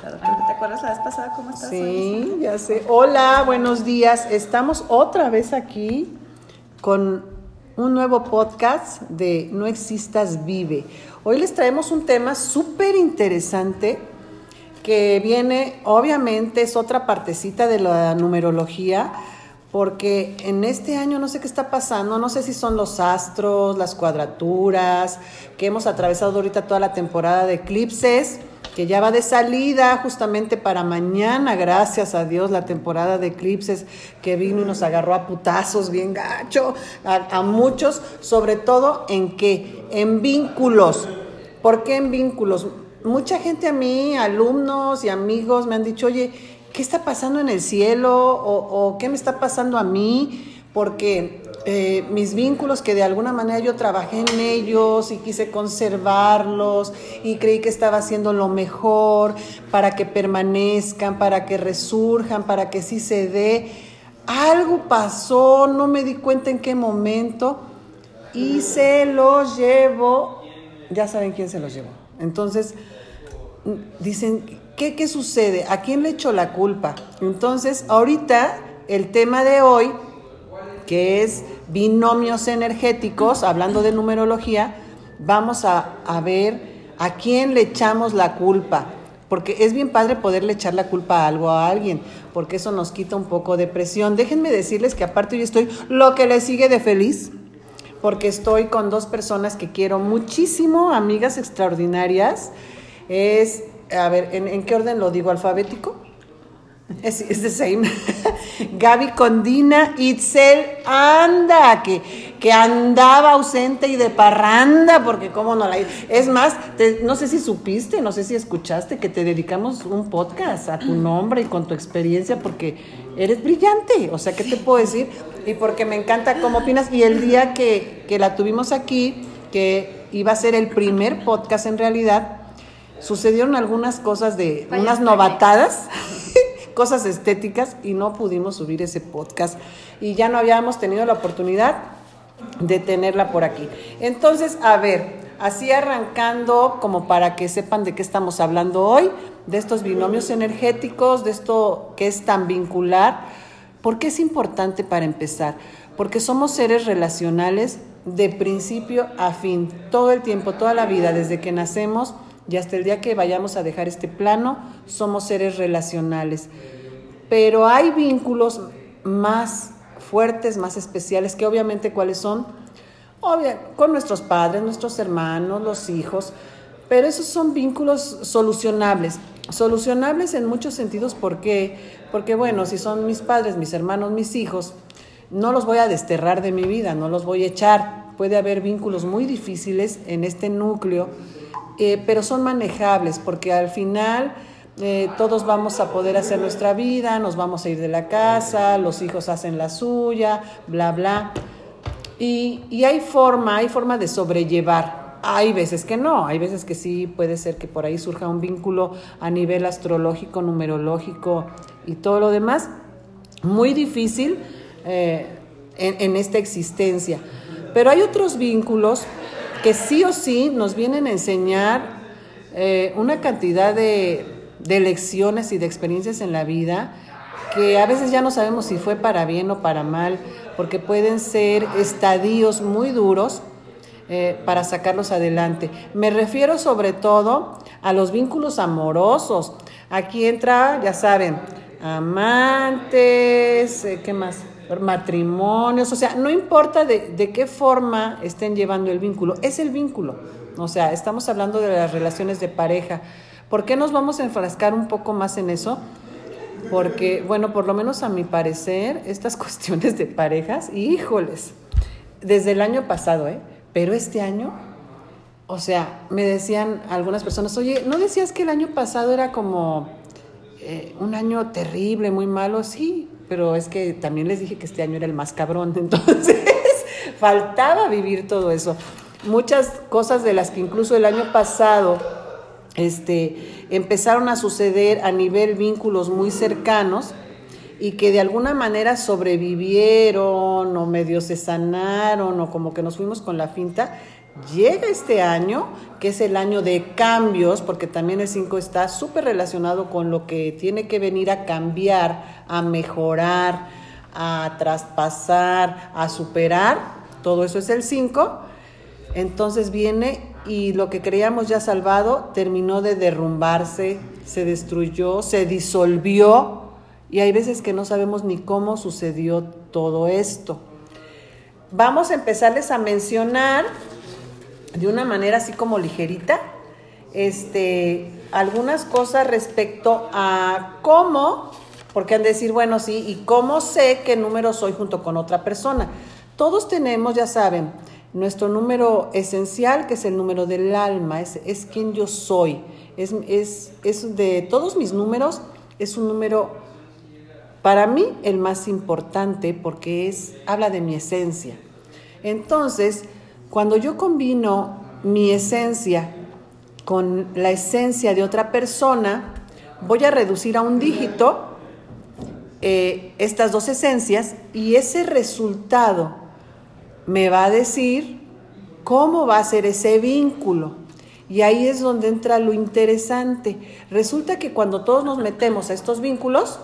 te acuerdas la vez pasada cómo estás. Sí, ya sé. Hola, buenos días. Estamos otra vez aquí con un nuevo podcast de No Existas Vive. Hoy les traemos un tema súper interesante que viene, obviamente, es otra partecita de la numerología, porque en este año no sé qué está pasando, no sé si son los astros, las cuadraturas, que hemos atravesado ahorita toda la temporada de eclipses, que ya va de salida justamente para mañana, gracias a Dios, la temporada de eclipses que vino y nos agarró a putazos bien gacho, a, muchos, sobre todo en qué, en vínculos. ¿Por qué en vínculos? Mucha gente a mí, alumnos y amigos me han dicho, oye, ¿qué está pasando en el cielo? ¿O, o qué me está pasando a mí? Porque eh, mis vínculos, que de alguna manera yo trabajé en ellos y quise conservarlos y creí que estaba haciendo lo mejor para que permanezcan, para que resurjan, para que sí se dé. Algo pasó, no me di cuenta en qué momento y se los llevó. Ya saben quién se los llevó. Entonces, dicen, ¿qué, ¿qué sucede? ¿A quién le echo la culpa? Entonces, ahorita el tema de hoy, que es binomios energéticos, hablando de numerología, vamos a, a ver a quién le echamos la culpa. Porque es bien padre poderle echar la culpa a algo a alguien, porque eso nos quita un poco de presión. Déjenme decirles que aparte yo estoy lo que le sigue de feliz, porque estoy con dos personas que quiero muchísimo, amigas extraordinarias. Es, a ver, ¿en, en qué orden lo digo? ¿Alfabético? Es, es the same. Gaby Condina, Itzel, anda, que, que andaba ausente y de parranda, porque cómo no la... Es más, te, no sé si supiste, no sé si escuchaste que te dedicamos un podcast a tu nombre y con tu experiencia, porque eres brillante, o sea, ¿qué te puedo decir? Y porque me encanta cómo opinas. Y el día que, que la tuvimos aquí, que iba a ser el primer podcast en realidad, sucedieron algunas cosas de unas novatadas cosas estéticas y no pudimos subir ese podcast y ya no habíamos tenido la oportunidad de tenerla por aquí. Entonces, a ver, así arrancando como para que sepan de qué estamos hablando hoy, de estos binomios energéticos, de esto que es tan vincular, ¿por qué es importante para empezar? Porque somos seres relacionales de principio a fin, todo el tiempo, toda la vida, desde que nacemos y hasta el día que vayamos a dejar este plano, somos seres relacionales. Pero hay vínculos más fuertes, más especiales, que obviamente cuáles son, Obvio, con nuestros padres, nuestros hermanos, los hijos, pero esos son vínculos solucionables. Solucionables en muchos sentidos, ¿por qué? Porque bueno, si son mis padres, mis hermanos, mis hijos, no los voy a desterrar de mi vida, no los voy a echar. Puede haber vínculos muy difíciles en este núcleo eh, pero son manejables porque al final eh, todos vamos a poder hacer nuestra vida, nos vamos a ir de la casa, los hijos hacen la suya, bla, bla. Y, y hay forma, hay forma de sobrellevar. Hay veces que no, hay veces que sí puede ser que por ahí surja un vínculo a nivel astrológico, numerológico y todo lo demás. Muy difícil eh, en, en esta existencia. Pero hay otros vínculos que sí o sí nos vienen a enseñar eh, una cantidad de, de, lecciones y de experiencias en la vida que a veces ya no sabemos si fue para bien o para mal, porque pueden ser estadios muy duros eh, para sacarlos adelante. Me refiero sobre todo a los vínculos amorosos. Aquí entra, ya saben, amantes, eh, ¿qué más? Matrimonios, o sea, no importa de, de, qué forma estén llevando el vínculo, es el vínculo. O sea, estamos hablando de las relaciones de pareja. ¿Por qué nos vamos a enfrascar un poco más en eso? Porque, bueno, por lo menos a mi parecer, estas cuestiones de parejas, híjoles, desde el año pasado, ¿eh? Pero este año, o sea, me decían algunas personas, oye, ¿no decías que el año pasado era como eh, un año terrible, muy malo? Sí, pero es que también les dije que este año era el más cabrón, entonces faltaba vivir todo eso. Muchas cosas de las que incluso el año pasado este, empezaron a suceder a nivel vínculos muy cercanos y que de alguna manera sobrevivieron o medio se sanaron o como que nos fuimos con la finta, llega este año, que es el año de cambios, porque también el 5 está súper relacionado con lo que tiene que venir a cambiar, a mejorar, a traspasar, a superar, todo eso es el 5. Entonces viene y lo que creíamos ya salvado terminó de derrumbarse, se destruyó, se disolvió y hay veces que no sabemos ni cómo sucedió todo esto. Vamos a empezarles a mencionar de una manera así como ligerita este, algunas cosas respecto a cómo, porque han de decir, bueno, sí, y cómo sé qué número soy junto con otra persona. Todos tenemos, ya saben, nuestro número esencial, que es el número del alma, es, es quien yo soy. Es, es, es, de todos mis números, es un número, para mí, el más importante porque es, habla de mi esencia. Entonces, cuando yo combino mi esencia con la esencia de otra persona, voy a reducir a un dígito eh, estas dos esencias y ese resultado me va a decir cómo va a ser ese vínculo. Y ahí es donde entra lo interesante. Resulta que cuando todos nos metemos a estos vínculos,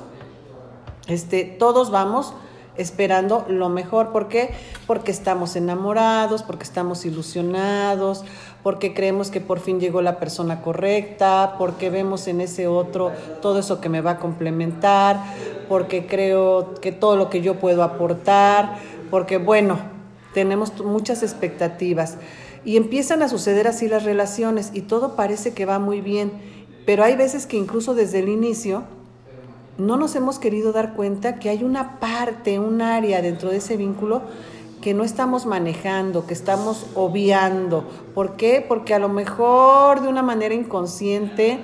este, todos vamos esperando lo mejor. ¿Por qué? Porque estamos enamorados, porque estamos ilusionados, porque creemos que por fin llegó la persona correcta, porque vemos en ese otro todo eso que me va a complementar, porque creo que todo lo que yo puedo aportar, porque bueno, tenemos muchas expectativas y empiezan a suceder así las relaciones y todo parece que va muy bien, pero hay veces que incluso desde el inicio no nos hemos querido dar cuenta que hay una parte, un área dentro de ese vínculo que no estamos manejando, que estamos obviando. ¿Por qué? Porque a lo mejor de una manera inconsciente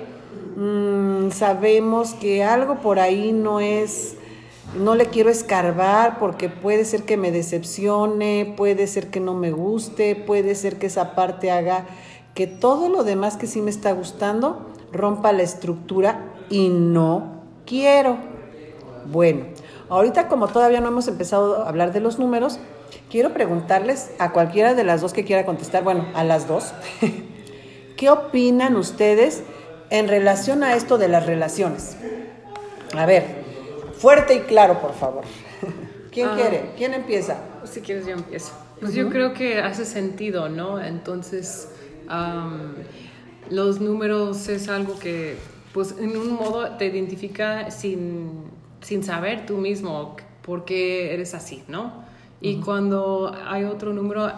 mmm, sabemos que algo por ahí no es no le quiero escarbar porque puede ser que me decepcione, puede ser que no me guste, puede ser que esa parte haga que todo lo demás que sí me está gustando rompa la estructura y no quiero. Bueno, ahorita como todavía no hemos empezado a hablar de los números, quiero preguntarles a cualquiera de las dos que quiera contestar, bueno, a las dos, ¿qué opinan ustedes en relación a esto de las relaciones? A ver, Fuerte y claro, por favor. ¿Quién ah. quiere? ¿Quién empieza? Si quieres, yo empiezo. Pues yo creo que hace sentido, ¿no? Entonces, los números es algo que, pues, en un modo te identifica sin, sin saber tú mismo por qué eres así, ¿no? Y cuando hay otro número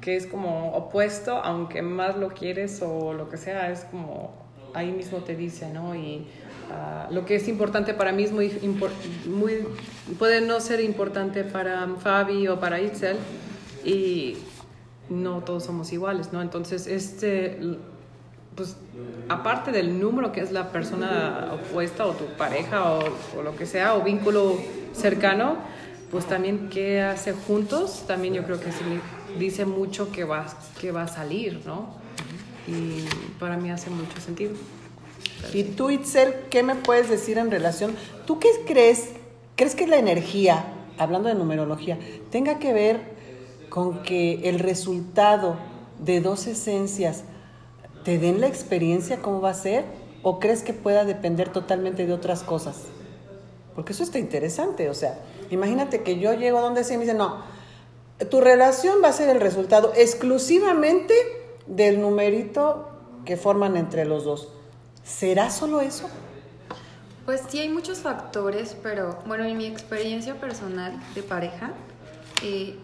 que es como opuesto, aunque más lo quieres o lo que sea, es como ahí mismo te dice, ¿no? Y Ah, lo que es importante para mí es muy, muy, puede no ser importante para Fabi o para Itzel y no todos somos iguales, ¿no? Entonces, este, pues, aparte del número que es la persona opuesta o tu pareja o, lo que sea, o vínculo cercano, pues también qué hace juntos, también yo creo que dice mucho que va, que va a salir, ¿no? Y para mí hace mucho sentido. Y tú, Itzel, ¿qué me puedes decir en relación? ¿Tú qué crees? ¿Crees que la energía, hablando de numerología, tenga que ver con que el resultado de dos esencias te den la experiencia cómo va a ser? ¿O crees que pueda depender totalmente de otras cosas? Porque eso está interesante, o sea, imagínate que yo llego donde se me dice, no, tu relación va a ser el resultado exclusivamente del numerito que forman entre los dos. ¿Será solo eso? Pues sí, hay muchos factores, pero bueno, en mi experiencia personal de pareja, eh,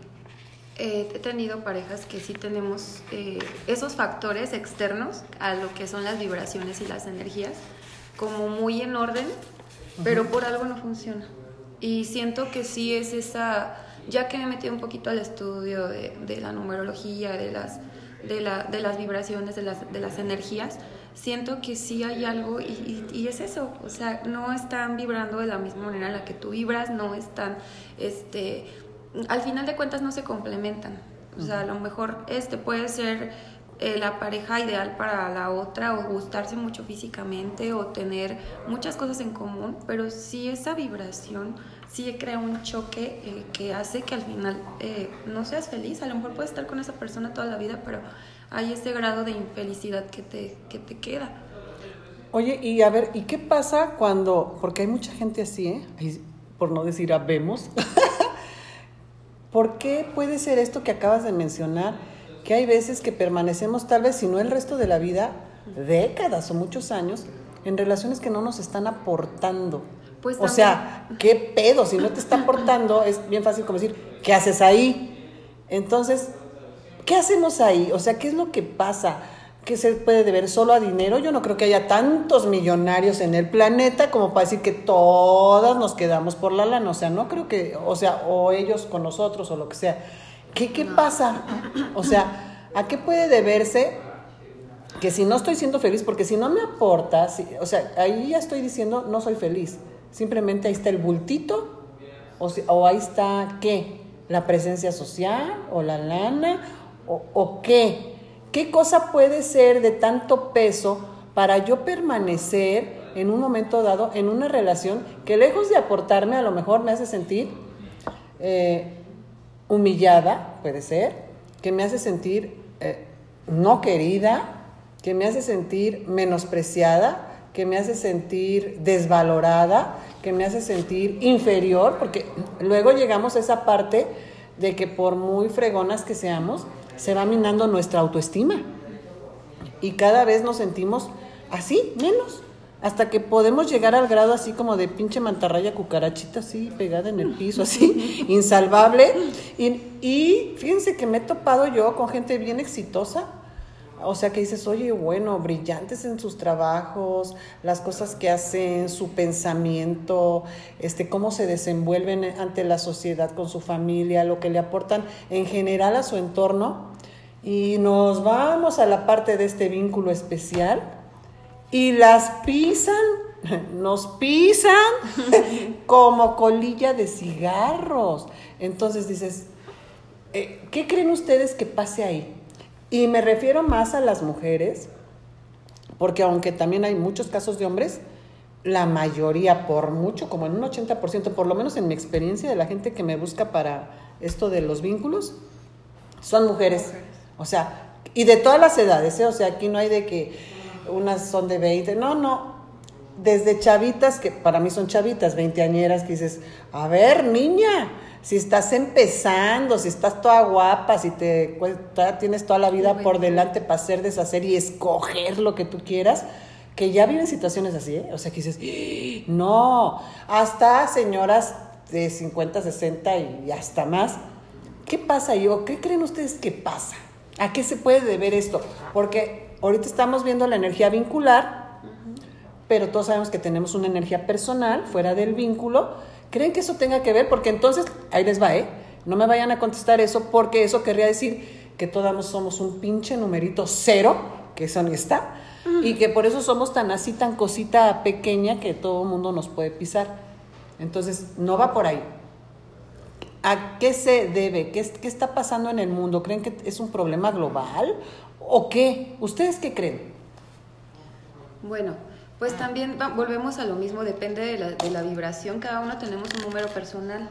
he tenido parejas que sí tenemos eh, esos factores externos a lo que son las vibraciones y las energías, como muy en orden, pero por algo no funciona. Y siento que sí es esa, ya que me he metido un poquito al estudio de, la numerología, de las, de, la, de las vibraciones, de las, de las energías, siento que sí hay algo y, es eso, o sea, no están vibrando de la misma manera en la que tú vibras, no están, este, al final de cuentas no se complementan, o sea, a lo mejor este puede ser eh, la pareja ideal para la otra o gustarse mucho físicamente o tener muchas cosas en común, pero si esa vibración sí crea un choque eh, que hace que al final eh, no seas feliz. A lo mejor puedes estar con esa persona toda la vida, pero hay ese grado de infelicidad que te, que te queda. Oye, y a ver, ¿y qué pasa cuando, porque hay mucha gente así, ¿eh? Por no decir habemos, ¿por qué puede ser esto que acabas de mencionar? Que hay veces que permanecemos tal vez, si no el resto de la vida, décadas o muchos años, en relaciones que no nos están aportando. Pues o sea, ¿qué pedo? Si no te está aportando, es bien fácil como decir, ¿qué haces ahí? Entonces, ¿qué hacemos ahí? O sea, ¿qué es lo que pasa? ¿Qué se puede deber solo a dinero? Yo no creo que haya tantos millonarios en el planeta como para decir que todas nos quedamos por la lana. O sea, no creo que, o sea, o ellos con nosotros o lo que sea. ¿Qué, qué pasa? O sea, ¿a qué puede deberse que si no estoy siendo feliz, porque si no me aporta, si- o sea, ahí ya estoy diciendo no soy feliz. Simplemente ahí está el bultito, o, si- o ahí está qué, la presencia social, o la lana, o, o qué. ¿Qué cosa puede ser de tanto peso para yo permanecer en un momento dado en una relación que lejos de aportarme a lo mejor me hace sentir eh, humillada, puede ser, que me hace sentir eh, no querida, que me hace sentir menospreciada, que me hace sentir desvalorada, que me hace sentir inferior, porque luego llegamos a esa parte de que por muy fregonas que seamos, se va minando nuestra autoestima. Y cada vez nos sentimos así, menos. Hasta que podemos llegar al grado así como de pinche mantarraya cucarachita así pegada en el piso, así, insalvable. Y, y fíjense que me he topado yo con gente bien exitosa. O sea que dices, oye, bueno, brillantes en sus trabajos, las cosas que hacen, su pensamiento, este, cómo se desenvuelven ante la sociedad con su familia, lo que le aportan en general a su entorno. Y nos vamos a la parte de este vínculo especial y las pisan, nos pisan como colilla de cigarros. Entonces dices, eh, ¿qué creen ustedes que pase ahí? Y me refiero más a las mujeres, porque aunque también hay muchos casos de hombres, la mayoría, por mucho, como en un 80%, por lo menos en mi experiencia de la gente que me busca para esto de los vínculos, son mujeres. O sea, y de todas las edades, ¿eh? O sea, aquí no hay de que unas son de 20, no, no. Desde chavitas, que para mí son chavitas, veinteañeras, que dices, a ver, niña, si estás empezando, si estás toda guapa, si te tienes toda la vida por delante para hacer, deshacer y escoger lo que tú quieras, que ya viven situaciones así, ¿eh? O sea, que dices, "¡Ah! no, hasta señoras de 50, 60 y hasta más. ¿Qué pasa ahí? ¿O qué creen ustedes que pasa? ¿A qué se puede deber esto? Porque ahorita estamos viendo la energía vincular, pero todos sabemos que tenemos una energía personal fuera del vínculo. ¿Creen que eso tenga que ver? Porque entonces, ahí les va, ¿eh? No me vayan a contestar eso porque eso querría decir que todos somos un pinche numerito cero, que eso ni está, y que por eso somos tan así, tan cosita pequeña que todo mundo nos puede pisar. Entonces, no va por ahí. ¿A qué se debe? ¿Qué, qué está pasando en el mundo? ¿Creen que es un problema global? ¿O qué? ¿Ustedes qué creen? Bueno, pues también volvemos a lo mismo, depende de la, de la vibración, cada uno tenemos un número personal.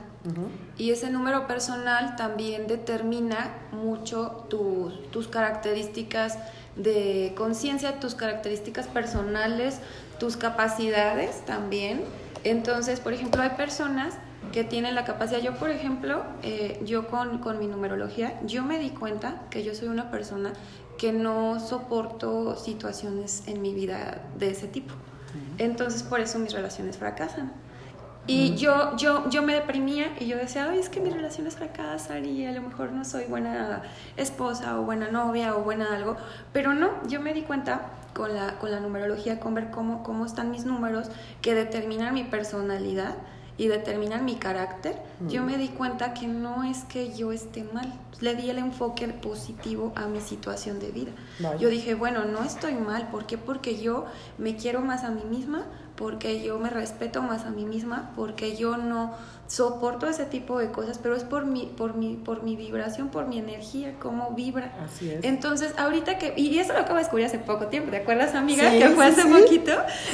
Y ese número personal también determina mucho tus características de conciencia, tus características personales, tus capacidades también. Entonces, por ejemplo, hay personas que tienen la capacidad, yo por ejemplo, eh, yo con, con mi numerología, yo me di cuenta que yo soy una persona que no soporto situaciones en mi vida de ese tipo. Entonces, por eso mis relaciones fracasan. Y yo, yo, yo me deprimía y yo decía, ay, es que mis relaciones fracasan y a lo mejor no soy buena esposa o buena novia o buena algo. Pero no, yo me di cuenta con la, con la numerología, con ver cómo, cómo están mis números que determinan mi personalidad y determinan mi carácter. Yo me di cuenta que no es que yo esté mal. Le di el enfoque positivo a mi situación de vida. Yo dije, bueno, no estoy mal. ¿Por qué? Porque yo me quiero más a mí misma, porque yo me respeto más a mí misma, porque yo no soporto ese tipo de cosas, pero es por mi, por mi, por mi vibración, por mi energía, cómo vibra. Así es. Entonces, ahorita que, y eso lo acabo de descubrir hace poco tiempo, ¿te acuerdas, amiga? Sí, que fue sí, hace sí. poquito,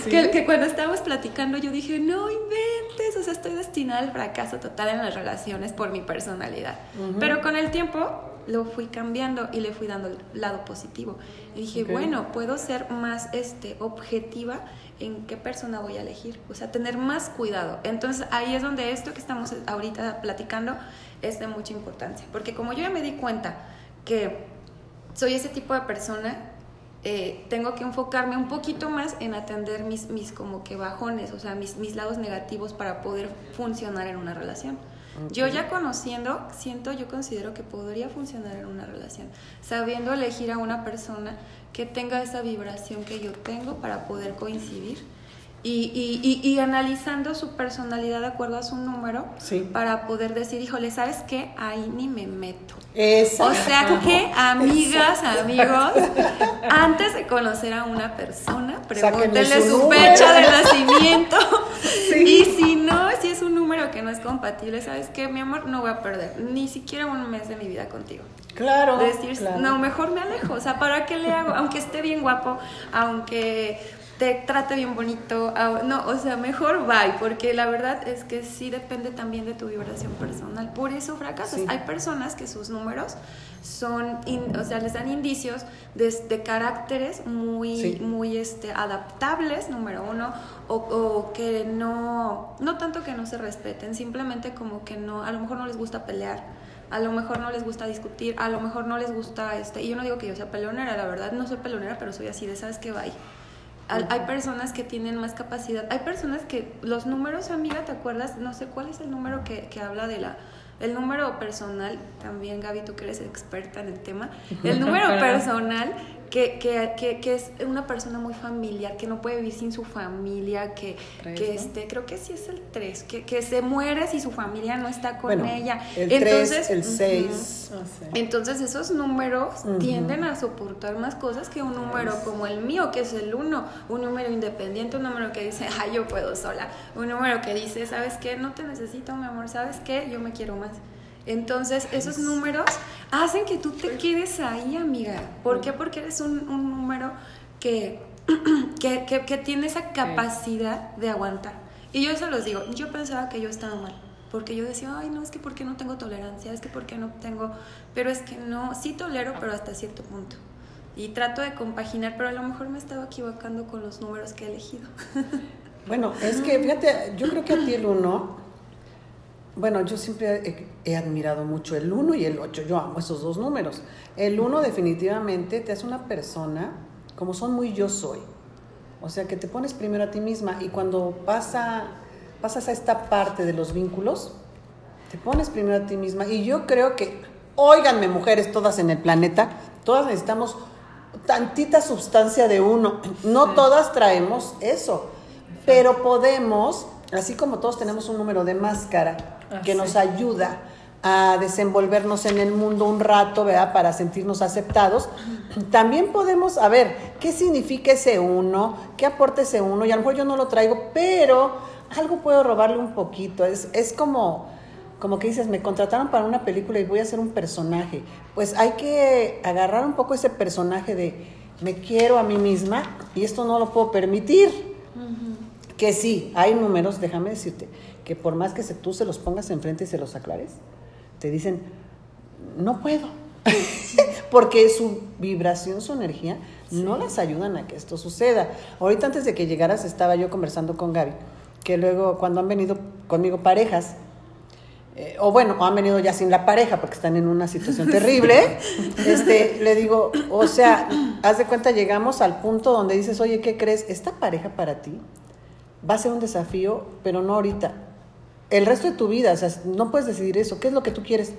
que, que cuando estábamos platicando yo dije, no inventes. inventes, o sea, estoy destinada al fracaso total en las relaciones por mi personalidad. Pero con el tiempo lo fui cambiando y le fui dando el lado positivo. Y dije, bueno, puedo ser más este, objetiva en qué persona voy a elegir, o sea, tener más cuidado. Entonces ahí es donde esto que estamos ahorita platicando es de mucha importancia, porque como yo ya me di cuenta que soy ese tipo de persona, eh, tengo que enfocarme un poquito más en atender mis, mis como que bajones, o sea, mis, mis lados negativos para poder funcionar en una relación. Yo ya conociendo, siento, yo considero que podría funcionar en una relación, sabiendo elegir a una persona que tenga esa vibración que yo tengo para poder coincidir. Y, y, y, analizando su personalidad de acuerdo a su número para poder decir, híjole, ¿sabes qué? Ahí ni me meto. O sea que, amigas, amigos, antes de conocer a una persona, pregúntenle su, fecha de nacimiento. Y si no, si es un número que no es compatible, ¿sabes qué? Mi amor, no voy a perder ni siquiera un mes de mi vida contigo. Claro. Decir, no, mejor me alejo. O sea, ¿para qué le hago? Aunque esté bien guapo, aunque te trate bien bonito. No, o sea, mejor bye, porque la verdad es que sí depende también de tu vibración personal. Por eso fracasas. Hay personas que sus números son, o sea, les dan indicios de, caracteres muy, muy este, adaptables, número uno, o, o, que no, no tanto que no se respeten, simplemente como que no, a lo mejor no les gusta pelear a lo mejor no les gusta discutir, a lo mejor no les gusta, este, y yo no digo que yo sea pelonera, la verdad no soy pelonera, pero soy así de, ¿sabes qué? Bye. Hay personas que tienen más capacidad. Hay personas que los números, amiga, ¿te acuerdas? No sé cuál es el número que, que habla de la... El número personal, también Gaby, tú que eres experta en el tema. El número personal que, que, que, es una persona muy familiar, que no puede vivir sin su familia, que, que este, creo que sí es el 3, que, que se muere si su familia no está con ella. El entonces, 3, el 6. Entonces esos números tienden a soportar más cosas que un número como el mío, que es el 1, un número independiente, un número que dice, ay, yo puedo sola, un número que dice, ¿sabes qué? No te necesito, mi amor, ¿sabes qué? Yo me quiero más. Entonces, esos números hacen que tú te quedes ahí, amiga. ¿Por qué? Porque eres un, número que, que, que, tiene esa capacidad de aguantar. Y yo eso los digo, yo pensaba que yo estaba mal, porque yo decía, ay, no, es que porque no tengo tolerancia, es que porque no tengo, pero es que no, sí tolero, pero hasta cierto punto. Y trato de compaginar, pero a lo mejor me estaba equivocando con los números que he elegido. Bueno, es que fíjate, yo creo que a ti el uno bueno, yo siempre he, admirado mucho el 1 y el 8. Yo amo esos dos números. El 1 definitivamente te hace una persona como son muy yo soy. O sea, que te pones primero a ti misma y cuando pasa, pasas a esta parte de los vínculos, te pones primero a ti misma. Y yo creo que, óiganme mujeres todas en el planeta, todas necesitamos tantita sustancia de uno. No todas traemos eso, pero podemos, así como todos tenemos un número de máscara, Ah, que nos ayuda a desenvolvernos en el mundo un rato, ¿verdad? Para sentirnos aceptados. También podemos, a ver, ¿qué significa ese uno? ¿Qué aporta ese uno? Y a lo mejor yo no lo traigo, pero algo puedo robarle un poquito. Es, es como, como que dices, me contrataron para una película y voy a ser un personaje. Pues hay que agarrar un poco ese personaje de me quiero a mí misma y esto no lo puedo permitir. Que sí, hay números, déjame decirte, que por más que tú se los pongas enfrente y se los aclares, te dicen, no puedo. Porque su vibración, su energía, no las ayudan a que esto suceda. Ahorita antes de que llegaras estaba yo conversando con Gaby, que luego cuando han venido conmigo parejas, eh, o bueno, han venido ya sin la pareja porque están en una situación terrible, este, le digo, o sea, haz de cuenta, llegamos al punto donde dices, oye, ¿qué crees? Esta pareja para ti va a ser un desafío, pero no ahorita, el resto de tu vida. O sea, no puedes decidir eso. ¿Qué es lo que tú quieres?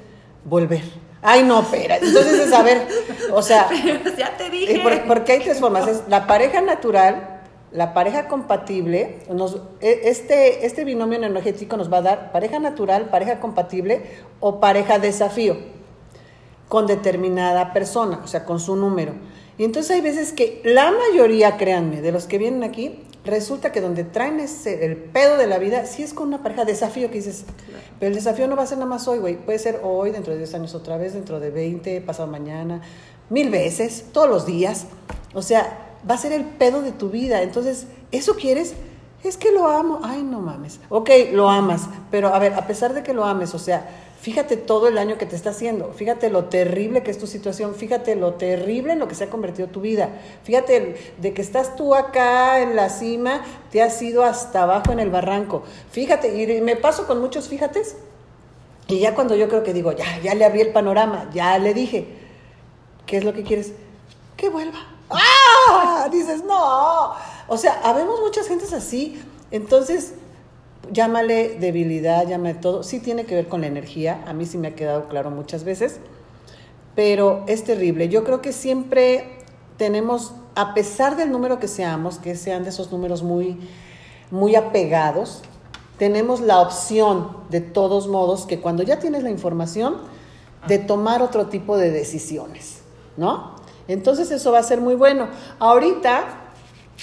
Volver. Ay, no, espera. Entonces es a ver, o sea. ya te dije. porque hay tres formas. Es la pareja natural, la pareja compatible. Nos, e, este, este binomio energético nos va a dar pareja natural, pareja compatible o pareja desafío con determinada persona, o sea, con su número. Y entonces hay veces que la mayoría, créanme, de los que vienen aquí, resulta que donde traen ese, el pedo de la vida, sí es con una pareja desafío que dices, pero el desafío no va a ser nada más hoy, güey, puede ser hoy, dentro de 10 años otra vez, dentro de 20, pasado mañana, mil veces, todos los días. O sea, va a ser el pedo de tu vida. Entonces, ¿eso quieres? Es que lo amo. Ay, no mames. Ok, lo amas, pero a ver, a pesar de que lo ames, o sea, fíjate todo el daño que te está haciendo, fíjate lo terrible que es tu situación, fíjate lo terrible en lo que se ha convertido tu vida, fíjate de que estás tú acá en la cima, te has ido hasta abajo en el barranco, fíjate, y me paso con muchos fíjates, y ya cuando yo creo que digo, ya, ya le abrí el panorama, ya le dije, ¿qué es lo que quieres? Que vuelva. ¡Ah! Dices, no. O sea, habemos muchas gentes así. Entonces, llámale debilidad, llámale todo. Sí tiene que ver con la energía. A mí sí me ha quedado claro muchas veces. Pero es terrible. Yo creo que siempre tenemos, a pesar del número que seamos, que sean de esos números muy, muy apegados, tenemos la opción, de todos modos, que cuando ya tienes la información, de tomar otro tipo de decisiones, ¿no? Entonces eso va a ser muy bueno. Ahorita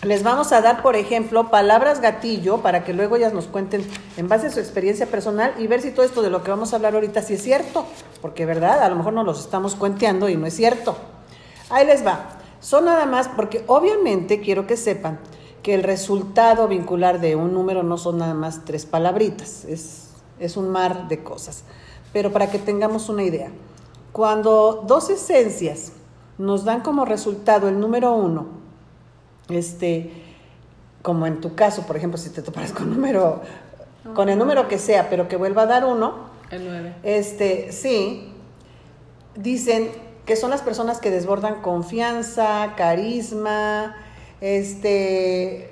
les vamos a dar, por ejemplo, palabras gatillo para que luego ellas nos cuenten en base a su experiencia personal y ver si todo esto de lo que vamos a hablar ahorita sí es cierto, porque verdad, a lo mejor nos los estamos cuenteando y no es cierto. Ahí les va. Son nada más porque obviamente quiero que sepan que el resultado vincular de un número no son nada más tres palabritas, es, es un mar de cosas. Pero para que tengamos una idea, cuando dos esencias nos dan como resultado el número uno, este, como en tu caso, por ejemplo, si te toparas con número, con el número que sea, pero que vuelva a dar uno, el 9. Este, sí, dicen que son las personas que desbordan confianza, carisma, este,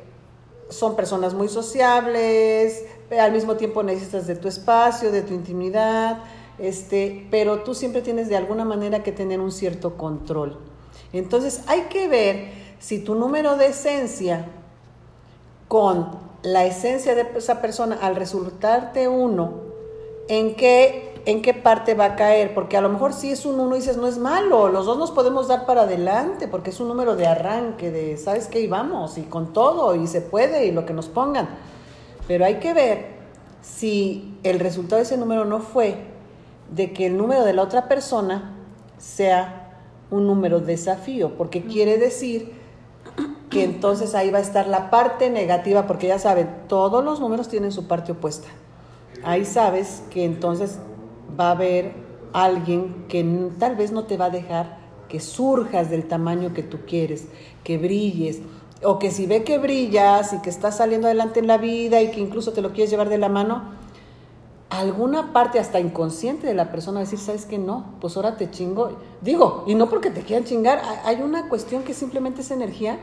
son personas muy sociables, al mismo tiempo necesitas de tu espacio, de tu intimidad, este, pero tú siempre tienes de alguna manera que tener un cierto control. Entonces hay que ver si tu número de esencia con la esencia de esa persona al resultarte uno, en qué, en qué parte va a caer, porque a lo mejor si es un uno dices no es malo, los dos nos podemos dar para adelante, porque es un número de arranque, de sabes qué, y vamos, y con todo, y se puede, y lo que nos pongan. Pero hay que ver si el resultado de ese número no fue de que el número de la otra persona sea un número desafío, porque quiere decir que entonces ahí va a estar la parte negativa, porque ya saben, todos los números tienen su parte opuesta. Ahí sabes que entonces va a haber alguien que tal vez no te va a dejar que surjas del tamaño que tú quieres, que brilles, o que si ve que brillas y que estás saliendo adelante en la vida y que incluso te lo quieres llevar de la mano, alguna parte hasta inconsciente de la persona decir, ¿sabes qué? No, pues ahora te chingo. Digo, y no porque te quieran chingar, hay una cuestión que simplemente es energía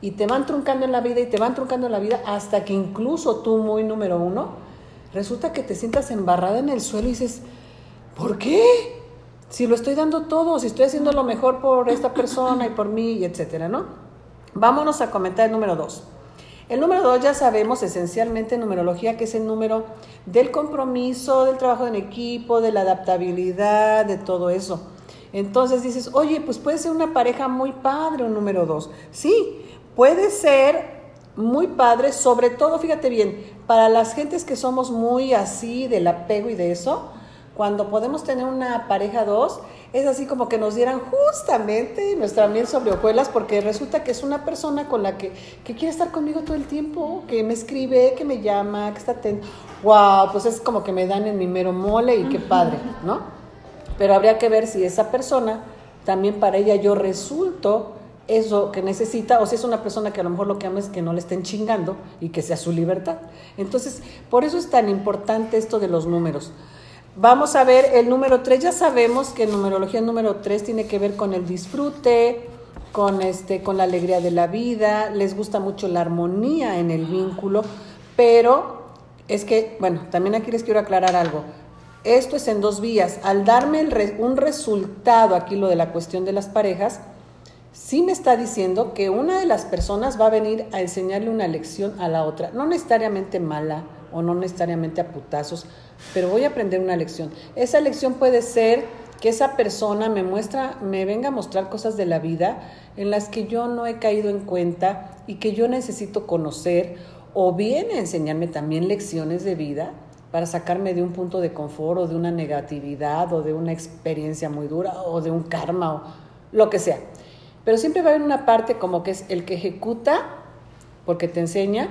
y te van truncando en la vida y te van truncando en la vida hasta que incluso tú, muy número uno, resulta que te sientas embarrada en el suelo y dices, ¿por qué? Si lo estoy dando todo, si estoy haciendo lo mejor por esta persona y por mí, y etcétera, ¿no? Vámonos a comentar el número dos. El número dos ya sabemos esencialmente en numerología que es el número del compromiso, del trabajo en equipo, de la adaptabilidad, de todo eso. Entonces dices, oye, pues puede ser una pareja muy padre un número dos. Sí, puede ser muy padre, sobre todo, fíjate bien, para las gentes que somos muy así del apego y de eso, cuando podemos tener una pareja dos, es así como que nos dieran justamente nuestra miel sobre hojuelas, porque resulta que es una persona con la que, que quiere estar conmigo todo el tiempo, que me escribe, que me llama, que está atento. ¡Wow! Pues es como que me dan en mi mero mole y qué padre, ¿no? Pero habría que ver si esa persona, también para ella yo resulto eso que necesita, o si es una persona que a lo mejor lo que ama es que no le estén chingando y que sea su libertad. Entonces, por eso es tan importante esto de los números. Vamos a ver el número 3. Ya sabemos que numerología número 3 tiene que ver con el disfrute, con, este, con la alegría de la vida, les gusta mucho la armonía en el vínculo, pero es que, bueno, también aquí les quiero aclarar algo. Esto es en dos vías. Al darme un resultado, aquí lo de la cuestión de las parejas, sí me está diciendo que una de las personas va a venir a enseñarle una lección a la otra, no necesariamente mala o no necesariamente a putazos, pero voy a aprender una lección. Esa lección puede ser que esa persona me muestra, me venga a mostrar cosas de la vida en las que yo no he caído en cuenta y que yo necesito conocer, o viene a enseñarme también lecciones de vida para sacarme de un punto de confort o de una negatividad o de una experiencia muy dura o de un karma o lo que sea. Pero siempre va a haber una parte como que es el que ejecuta porque te enseña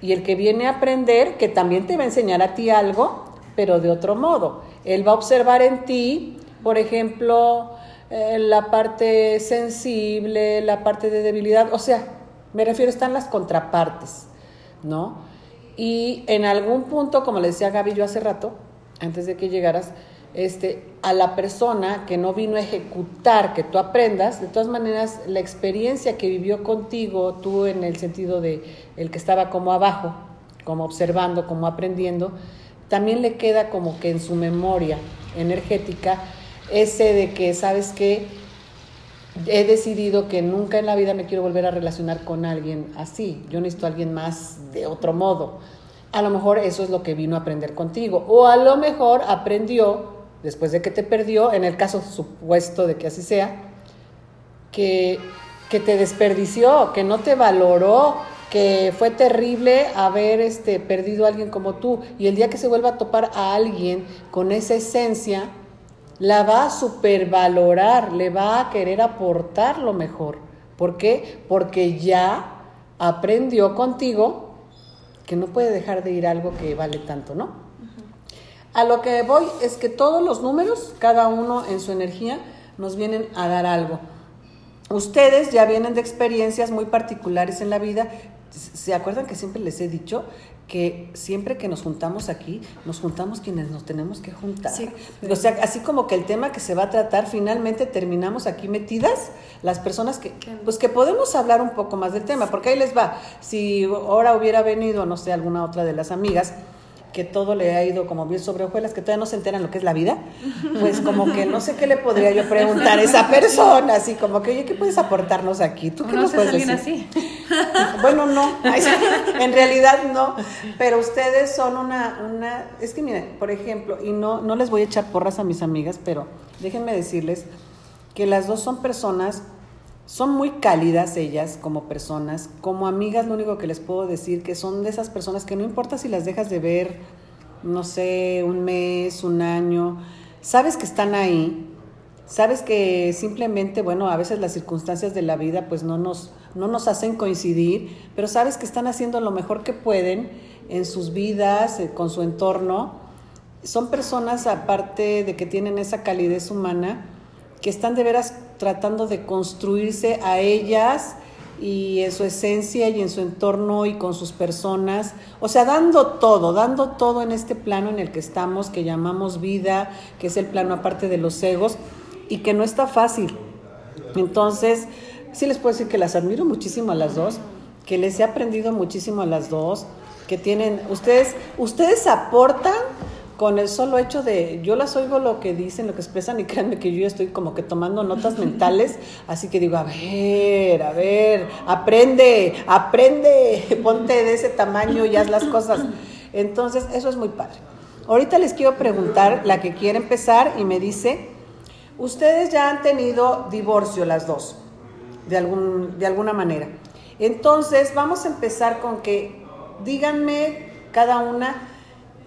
y el que viene a aprender, que también te va a enseñar a ti algo, pero de otro modo. Él va a observar en ti, por ejemplo, eh, la parte sensible, la parte de debilidad, o sea, me refiero, están las contrapartes, ¿no? Y en algún punto, como le decía Gaby yo hace rato, antes de que llegaras, este, a la persona que no vino a ejecutar, que tú aprendas, de todas maneras, la experiencia que vivió contigo, tú en el sentido de el que estaba como abajo, como observando, como aprendiendo, también le queda como que en su memoria energética ese de que, ¿sabes qué? He decidido que nunca en la vida me quiero volver a relacionar con alguien así. Yo necesito a alguien más de otro modo. A lo mejor eso es lo que vino a aprender contigo. O a lo mejor aprendió después de que te perdió, en el caso supuesto de que así sea, que, que te desperdició, que no te valoró, que fue terrible haber este, perdido a alguien como tú. Y el día que se vuelva a topar a alguien con esa esencia, la va a supervalorar, le va a querer aportar lo mejor. ¿Por qué? Porque ya aprendió contigo que no puede dejar de ir algo que vale tanto, ¿no? A lo que voy es que todos los números, cada uno en su energía, nos vienen a dar algo. Ustedes ya vienen de experiencias muy particulares en la vida. ¿Se acuerdan que siempre les he dicho que siempre que nos juntamos aquí, nos juntamos quienes nos tenemos que juntar? O sea, así como que el tema que se va a tratar, finalmente terminamos aquí metidas las personas que, pues que podemos hablar un poco más del tema, porque ahí les va. Si ahora hubiera venido, no sé, alguna otra de las amigas, que todo le ha ido como bien sobre hojuelas, que todavía no se enteran lo que es la vida, pues como que no sé qué le podría yo preguntar a esa persona, así como que, oye, ¿qué puedes aportarnos aquí? ¿Tú qué nos puedes decir? así? Bueno, no, en realidad no, pero ustedes son una, una, es que miren, por ejemplo, y no, no les voy a echar porras a mis amigas, pero déjenme decirles que las dos son personas son muy cálidas ellas como personas, como amigas lo único que les puedo decir que son de esas personas que no importa si las dejas de ver, no sé, un mes, un año, sabes que están ahí, sabes que simplemente, bueno, a veces las circunstancias de la vida pues no nos, no nos hacen coincidir, pero sabes que están haciendo lo mejor que pueden en sus vidas, eh, con su entorno. Son personas, aparte de que tienen esa calidez humana, que están de veras tratando de construirse a ellas y en su esencia y en su entorno y con sus personas, o sea, dando todo, dando todo en este plano en el que estamos, que llamamos vida, que es el plano aparte de los egos, y que no está fácil. Entonces, sí les puedo decir que las admiro muchísimo a las dos, que les he aprendido muchísimo a las dos, que tienen, ustedes, ustedes aportan con el solo hecho de, yo las oigo lo que dicen, lo que expresan y créanme que yo ya estoy como que tomando notas mentales, así que digo, a ver, a ver, aprende, aprende, ponte de ese tamaño y haz las cosas. Entonces, eso es muy padre. Ahorita les quiero preguntar, la que quiere empezar y me dice, ustedes ya han tenido divorcio las dos, de, algún, de alguna manera. Entonces, vamos a empezar con que díganme cada una,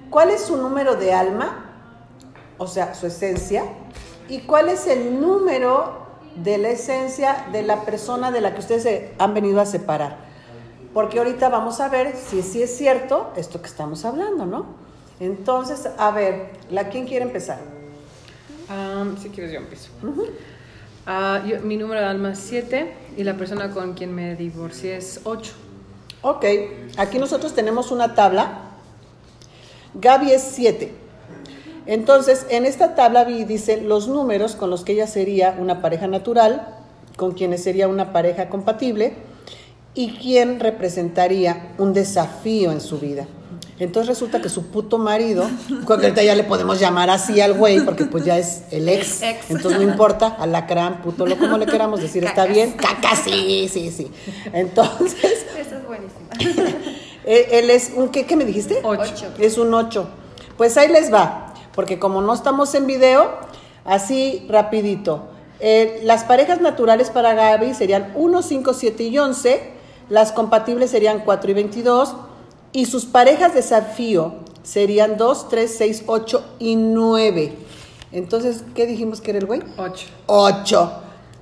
cuál es su número de alma, o sea, su esencia, y cuál es el número de la esencia de la persona de la que ustedes se han venido a separar. Porque ahorita vamos a ver si sí es cierto esto que estamos hablando, ¿no? Entonces, a ver, ¿la quién quiere empezar? si quieres, yo empiezo. Ah, mi número de alma es 7 y la persona con quien me divorcié es 8. Ok, aquí nosotros tenemos una tabla Gaby es 7. Entonces, en esta tabla dice los números con los que ella sería una pareja natural, con quienes sería una pareja compatible y quién representaría un desafío en su vida. Entonces resulta que su puto marido, ahorita ya le podemos llamar así al güey, porque pues ya es el ex, entonces no importa, alacrán, puto, lo como le queramos decir, está bien, caca, sí, sí, sí. Entonces... Eso es buenísimo. Eh, él es un, ¿qué, ¿qué me dijiste? Ocho. Es un ocho. Pues ahí les va, porque como no estamos en video, así rapidito. Eh, las parejas naturales para Gaby serían 1, 5, 7 y 11. Las compatibles serían 4 y 22. Y sus parejas desafío serían 2, 3, 6, 8 y 9. Entonces, ¿qué dijimos que era el güey? 8. 8.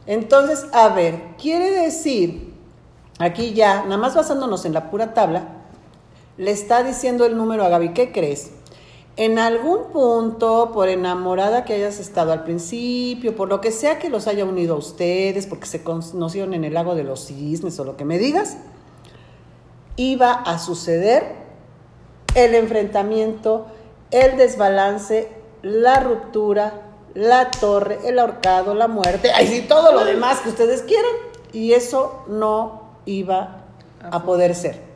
Entonces, a ver, quiere decir, aquí ya, nada más basándonos en la pura tabla, le está diciendo el número a Gaby, ¿qué crees? En algún punto, por enamorada que hayas estado al principio, por lo que sea que los haya unido a ustedes, porque se conocieron en el lago de los cisnes o lo que me digas, iba a suceder el enfrentamiento, el desbalance, la ruptura, la torre, el ahorcado, la muerte, y todo lo demás que ustedes quieran. Y eso no iba a poder ser.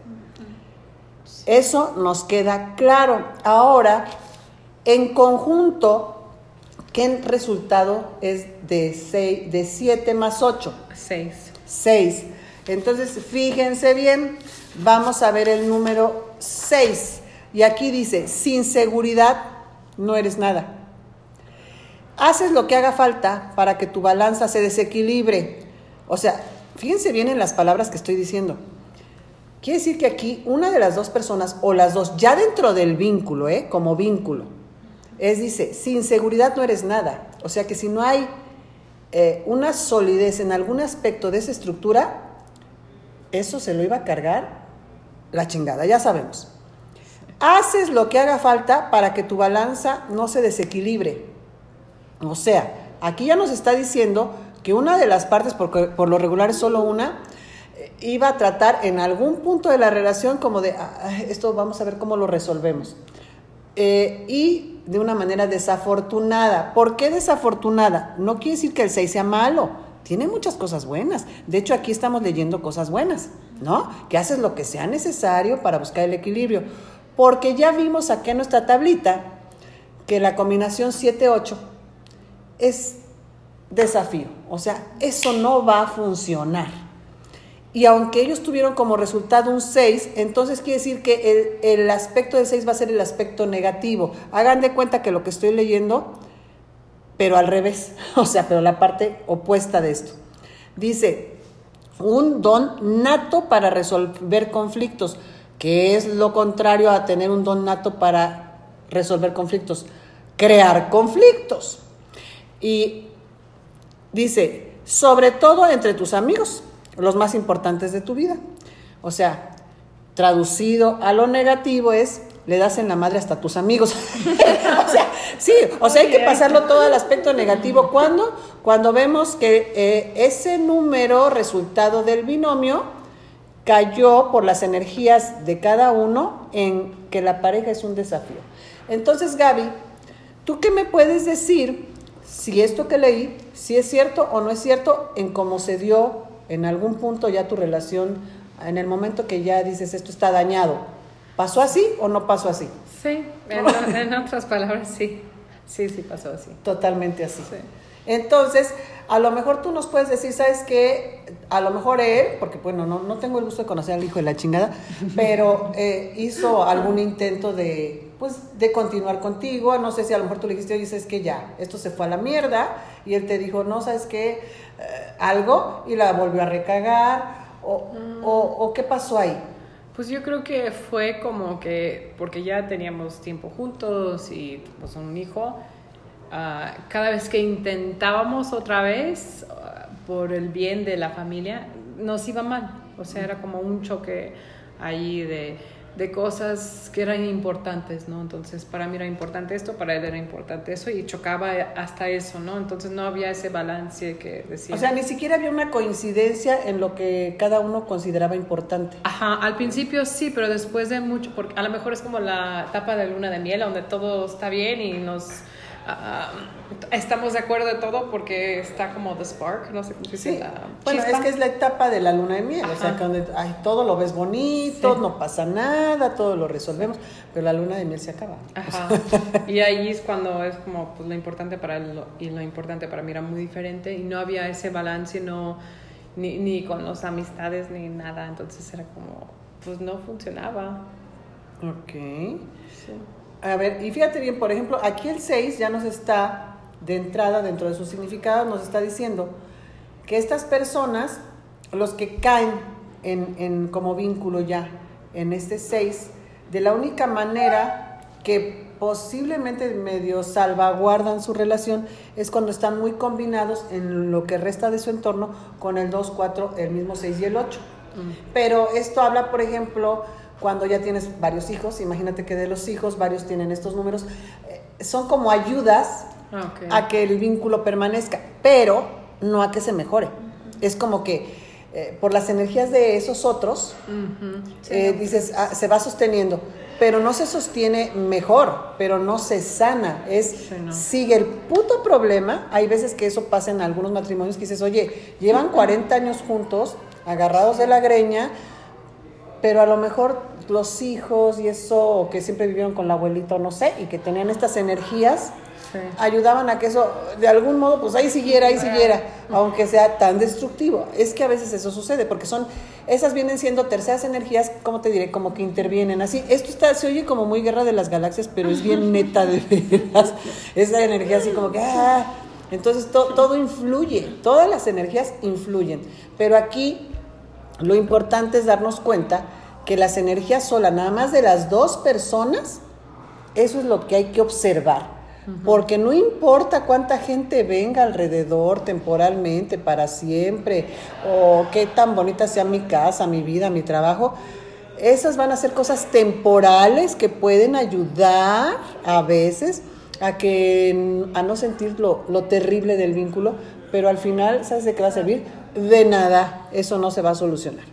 Eso nos queda claro. Ahora, en conjunto, ¿qué resultado es de, seis, de 7 más 8? 6. 6. Entonces, fíjense bien, vamos a ver el número 6. Y aquí dice, sin seguridad no eres nada. Haces lo que haga falta para que tu balanza se desequilibre. O sea, fíjense bien en las palabras que estoy diciendo. Quiere decir que aquí una de las dos personas, o las dos, ya dentro del vínculo, ¿eh? como vínculo, es, dice, sin seguridad no eres nada. O sea que si no hay eh, una solidez en algún aspecto de esa estructura, eso se lo iba a cargar la chingada, ya sabemos. Haces lo que haga falta para que tu balanza no se desequilibre. O sea, aquí ya nos está diciendo que una de las partes, porque por lo regular es solo una, iba a tratar en algún punto de la relación como de, ah, esto vamos a ver cómo lo resolvemos. Eh, y de una manera desafortunada. ¿Por qué desafortunada? No quiere decir que el 6 sea malo, tiene muchas cosas buenas. De hecho, aquí estamos leyendo cosas buenas, ¿no? Que haces lo que sea necesario para buscar el equilibrio. Porque ya vimos aquí en nuestra tablita que la combinación 7-8 es desafío. O sea, eso no va a funcionar. Y aunque ellos tuvieron como resultado un 6, entonces quiere decir que el, el, aspecto del 6 va a ser el aspecto negativo. Hagan de cuenta que lo que estoy leyendo, pero al revés, o sea, pero la parte opuesta de esto. Dice, un don nato para resolver conflictos, que es lo contrario a tener un don nato para resolver conflictos, crear conflictos. Y dice, sobre todo entre tus amigos los más importantes de tu vida. O sea, traducido a lo negativo es le das en la madre hasta a tus amigos. o sea, sí, o sea, hay que pasarlo todo al aspecto negativo. ¿Cuándo? Cuando vemos que eh, ese número resultado del binomio cayó por las energías de cada uno en que la pareja es un desafío. Entonces, Gaby, ¿tú qué me puedes decir si esto que leí, si es cierto o no es cierto en cómo se dio en algún punto ya tu relación, en el momento que ya dices esto está dañado, ¿pasó así o no pasó así? Sí, en, otras palabras sí, sí, sí pasó así. Totalmente así. Entonces, a lo mejor tú nos puedes decir, ¿sabes qué? A lo mejor él, porque bueno, no, no tengo el gusto de conocer al hijo de la chingada, pero eh, hizo algún intento de, pues, de continuar contigo. No sé si a lo mejor tú le dijiste, oye, es que ya, esto se fue a la mierda. Y él te dijo, no, ¿sabes qué? Eh, algo y la volvió a recagar. O, o, o qué pasó ahí? Pues yo creo que fue como que, porque ya teníamos tiempo juntos y pues un hijo, Uh, cada vez que intentábamos otra vez, uh, por el bien de la familia, nos iba mal. O sea, era como un choque ahí de, de, cosas que eran importantes, ¿no? Entonces, para mí era importante esto, para él era importante eso, y chocaba hasta eso, ¿no? Entonces, no había ese balance que decía. O sea, ni siquiera había una coincidencia en lo que cada uno consideraba importante. Ajá, al principio sí, pero después de mucho, porque a lo mejor es como la etapa de luna de miel, donde todo está bien y nos Uh, estamos de acuerdo de todo porque está como the spark, no sé cómo se dice. bueno, es que es la etapa de la luna de miel, o sea, cuando ay, todo lo ves bonito, sí. no pasa nada, todo lo resolvemos, pero la luna de miel se acaba. Ajá. y ahí es cuando es como pues, lo importante para él y lo importante para mí era muy diferente y no había ese balance, no, ni, ni con las amistades ni nada, entonces era como, pues no funcionaba. Ok. Sí. A ver, y fíjate bien, por ejemplo, aquí el 6 ya nos está, de entrada, dentro de su significado, nos está diciendo que estas personas, los que caen en, en como vínculo ya en este 6, de la única manera que posiblemente medio salvaguardan su relación es cuando están muy combinados en lo que resta de su entorno con el 2, 4, el mismo 6 y el 8. Mm. Pero esto habla, por ejemplo, cuando ya tienes varios hijos, imagínate que de los hijos varios tienen estos números, eh, son como ayudas Ah, ok. a que el vínculo permanezca, pero no a que se mejore. Es como que eh, por las energías de esos otros, Ujú. eh, dices, ah, se va sosteniendo, pero no se sostiene mejor, pero no se sana, es, Sí, no. sigue el puto problema. Hay veces que eso pasa en algunos matrimonios que dices, oye, llevan 40 años juntos, agarrados de la greña, pero a lo mejor los hijos y eso, que siempre vivieron con la abuelita, no sé, y que tenían estas energías, Sí. ayudaban a que eso, de algún modo, pues ahí siguiera, ahí siguiera, aunque sea tan destructivo. Es que a veces eso sucede, porque son, esas vienen siendo terceras energías, ¿cómo te diré? Como que intervienen así. Esto está, se oye como muy guerra de las galaxias, pero es bien neta de veras. Esa energía así como que, ah. Entonces to- todo influye, todas las energías influyen. Pero aquí lo importante es darnos cuenta que las energías solas, nada más de las dos personas, eso es lo que hay que observar. Porque no importa cuánta gente venga alrededor temporalmente, para siempre, o qué tan bonita sea mi casa, mi vida, mi trabajo, esas van a ser cosas temporales que pueden ayudar a veces a que a no sentir lo, lo terrible del vínculo, pero al final, ¿sabes de qué va a servir? De nada, eso no se va a solucionar.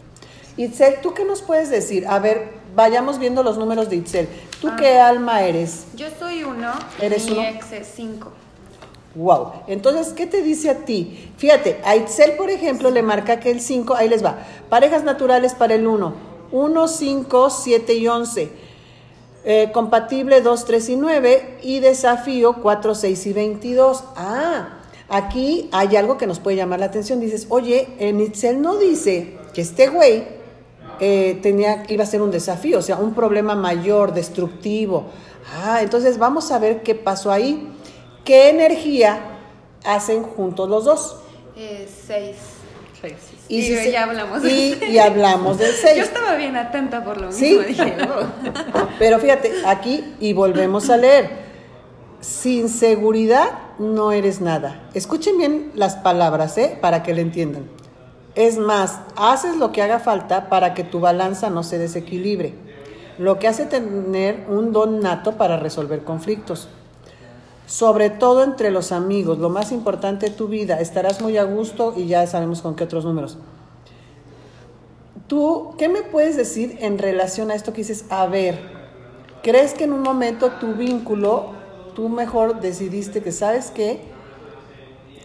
Itzel, ¿tú qué nos puedes decir? A ver, vayamos viendo los números de Itzel. ¿Tú Ah. qué alma eres? Yo soy uno, ¿Eres mi uno? ex es cinco. Wow. Entonces, ¿qué te dice a ti? Fíjate, a Itzel, por ejemplo, le marca que el 5, ahí les va. Parejas naturales para el 1. 1, 5, 7 y 11. Eh, compatible 2, 3 y 9. Y desafío 4, 6 y 22. Ah, aquí hay algo que nos puede llamar la atención. Dices, oye, en Itzel no dice que este güey eh, tenía, iba a ser un desafío, o sea, un problema mayor, destructivo. Ah, entonces vamos a ver qué pasó ahí. ¿Qué energía hacen juntos los dos? Eh, seis. Sí. Y si se- ya hablamos y, del seis. y hablamos del 6. Yo estaba bien atenta por lo Sí. mismo. Dije, oh. Pero fíjate, aquí y volvemos a leer. Sin seguridad no eres nada. Escuchen bien las palabras, ¿eh? Para que le entiendan. Es más, haces lo que haga falta para que tu balanza no se desequilibre. Lo que hace tener un don nato para resolver conflictos. Sobre todo entre los amigos, lo más importante de tu vida, estarás muy a gusto y ya sabemos con qué otros números. ¿Tú qué me puedes decir en relación a esto que dices? A ver, ¿crees que en un momento tu vínculo, tú mejor decidiste que, ¿sabes qué?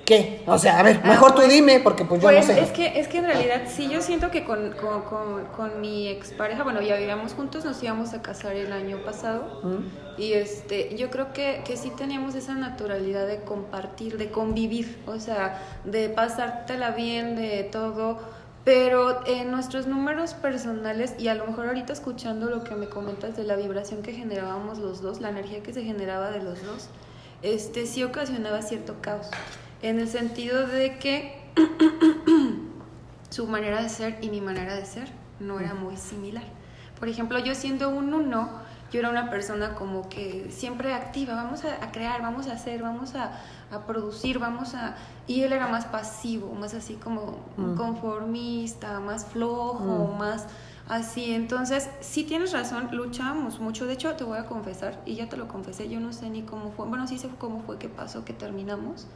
¿Qué? O sea, a ver, Ah, mejor tú pues- dime, porque pues yo Pues no sé. es que, es que en realidad sí, yo siento que con, con, con, con mi expareja, bueno, ya vivíamos juntos, nos íbamos a casar el año pasado. ¿Mm? Y este, yo creo que, que sí teníamos esa naturalidad de compartir, de convivir, o sea, de pasártela bien, de todo. Pero en nuestros números personales, y a lo mejor ahorita escuchando lo que me comentas de la vibración que generábamos los dos, la energía que se generaba de los dos, este sí ocasionaba cierto caos. En el sentido de que su manera de ser y mi manera de ser no era muy similar. Por ejemplo, yo siendo un uno, yo era una persona como que siempre activa, vamos a, a crear, vamos a hacer, vamos a, a producir, vamos a... Y él era más pasivo, más así como Mm. conformista, más flojo, Mm. más así. Entonces, sí tienes razón, luchábamos mucho. De hecho, te voy a confesar, y ya te lo confesé, yo no sé ni cómo fue, bueno, sí sé cómo fue que pasó, que terminamos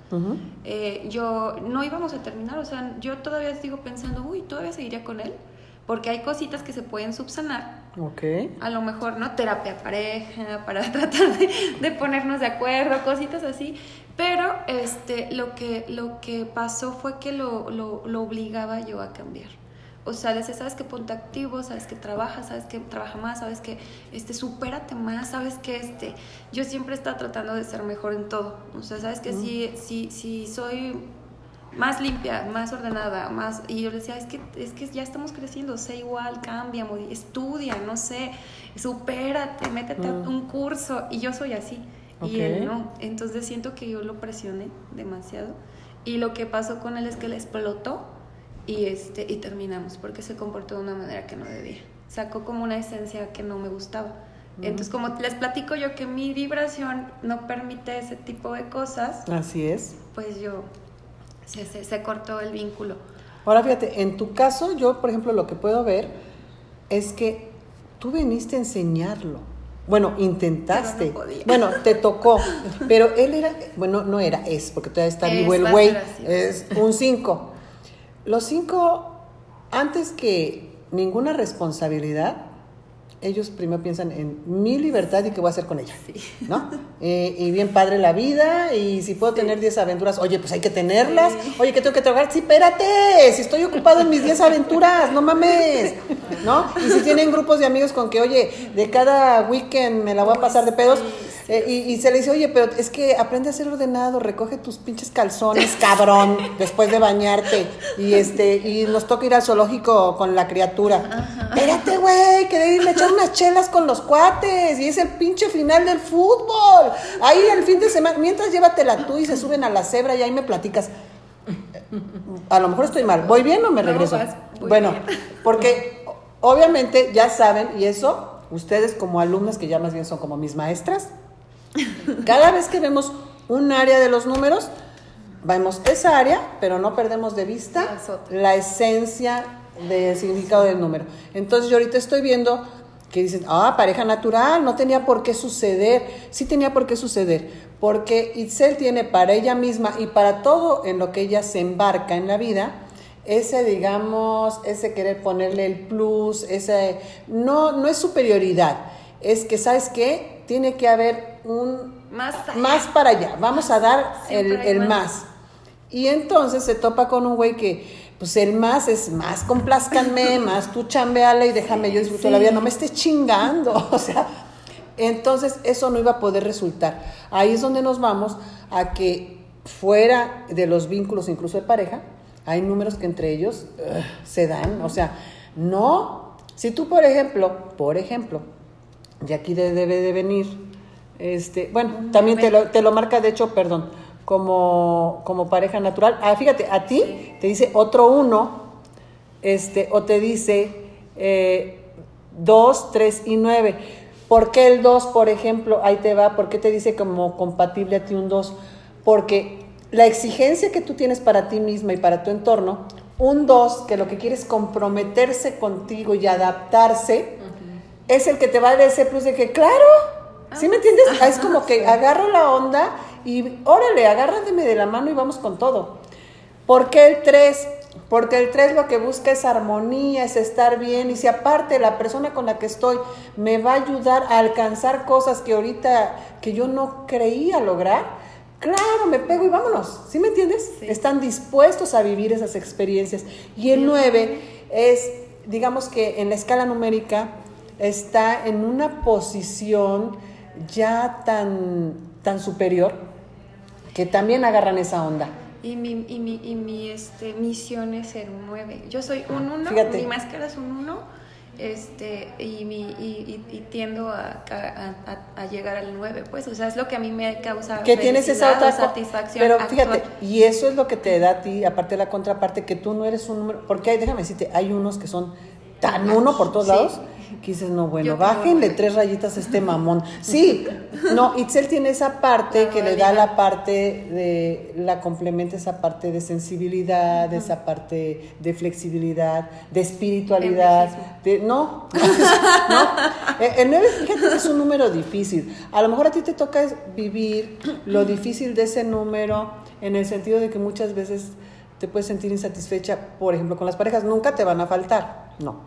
eh, yo no íbamos a terminar, o sea, yo todavía sigo pensando, uy, todavía seguiría con él, porque hay cositas que se pueden subsanar, Ok. a lo mejor, ¿no? Terapia pareja, para tratar de, de ponernos de acuerdo, cositas así, pero este, lo, que, lo que pasó fue que lo, lo, lo obligaba yo a cambiar. O sea, le decía, sabes que ponte activo, sabes que trabaja, sabes que trabaja más, sabes que este, supérate más, sabes que este, yo siempre estaba tratando de ser mejor en todo. O sea, sabes que si, si, si soy más limpia, más ordenada, más... Y yo le decía, es que, es que ya estamos creciendo, sé igual, cambia, estudia, no sé, supérate, métete a Mm. un curso. Y yo soy así. Y él no. Entonces siento que yo lo presioné demasiado. Y lo que pasó con él es que le explotó y, este, y terminamos porque se comportó de una manera que no debía. Sacó como una esencia que no me gustaba. Entonces, como les platico yo que mi vibración no permite ese tipo de cosas, Así es. pues yo se, se, se cortó el vínculo. Ahora fíjate, en tu caso, yo, por ejemplo, lo que puedo ver es que tú viniste a enseñarlo. Bueno, intentaste. No. Bueno, te tocó. Pero él era, bueno, no era, es, porque todavía está Es, vivo el güey. Es un 5. Los 5, antes que ninguna responsabilidad, ellos primero piensan en mi libertad y qué voy a hacer con ella. ¿No? Eh, y bien padre la vida, y si puedo tener 10 aventuras, oye, pues hay que tenerlas. Oye, que tengo que trabajar. Sí, espérate, si estoy ocupado en mis 10 aventuras, no mames. ¿No? Y si tienen grupos de amigos con que, oye, de cada weekend me la voy a pasar de pedos. Eh, y, y se le dice, oye, pero es que aprende a ser ordenado, recoge tus pinches calzones, cabrón, después de bañarte. Y este, y nos toca ir al zoológico con la criatura. Espérate, güey, que de irme a echar unas chelas con los cuates. Y es el pinche final del fútbol. Ahí el fin de semana, mientras llévatela tú y se suben a la cebra y ahí me platicas. A lo mejor estoy mal. ¿Voy bien o me No, regreso? vas bueno, bien. porque obviamente ya saben, y eso, ustedes como alumnas, que ya más bien son como mis maestras, cada vez que vemos un área de los números, vemos esa área, pero no perdemos de vista la esencia del significado del número. Entonces yo ahorita estoy viendo que dicen, ah, pareja natural, no tenía por qué suceder. Sí tenía por qué suceder, porque Itzel tiene para ella misma y para todo en lo que ella se embarca en la vida, ese, digamos, ese querer ponerle el plus, ese, no, no es superioridad, es que, ¿sabes qué? Tiene que haber un Más allá. más para allá, vamos a dar el, el más. más. Y entonces se topa con un güey que, pues el más es más complázcanme, más tú chambeale y déjame yo disfruto la vida, no me estés chingando, o sea, entonces eso no iba a poder resultar. Ahí es donde nos vamos a que fuera de los vínculos incluso de pareja, hay números que entre ellos ugh, se dan, o sea, no, si tú por ejemplo, por ejemplo, y aquí de- debe de venir, este, bueno, también te lo, te lo marca, de hecho, perdón, como, como pareja natural. Ah, fíjate, a ti te dice otro uno, este, o te dice eh, dos, tres y nueve. ¿Por qué el 2, por ejemplo? Ahí te va, ¿por qué te dice como compatible a ti un 2? Porque la exigencia que tú tienes para ti misma y para tu entorno, un 2 que lo que quiere es comprometerse contigo y adaptarse, es el que te va a dar ese plus de que, claro, ¿sí me entiendes? Ah, es como que agarro la onda y órale, agárrateme de la mano y vamos con todo. ¿Por qué el 3? Porque el 3 lo que busca es armonía, es estar bien. Y si aparte la persona con la que estoy me va a ayudar a alcanzar cosas que ahorita que yo no creía lograr, claro, me pego y vámonos. ¿Sí me entiendes? Sí. Están dispuestos a vivir esas experiencias. Y el 9 es, digamos que en la escala numérica, está en una posición ya tan, tan superior que también agarran esa onda. Y mi, y mi, y mi este, misión es ser un 9. Yo soy un 1, Fíjate. mi máscara es un 1, este, y, mi, y, y- y tiendo a, a- llegar al 9, pues, o sea, es lo que a mí me causa que tienes esa otra satisfacción. Pero actual. fíjate, y eso es lo que te da a ti, aparte de la contraparte, que tú no eres un número, porque hay, déjame decirte, hay unos que son tan uno por todos Sí. lados, que dices, no, bueno, bájenle tres rayitas a este mamón. Sí, no, Itzel tiene esa parte La que le da la parte de, la complementa esa parte de sensibilidad, esa parte de flexibilidad, de espiritualidad, de, no, no, Eh, el 9, fíjate que es un número difícil. A lo mejor a ti te toca vivir lo difícil de ese número en el sentido de que muchas veces te puedes sentir insatisfecha, por ejemplo, con las parejas, nunca te van a faltar, no.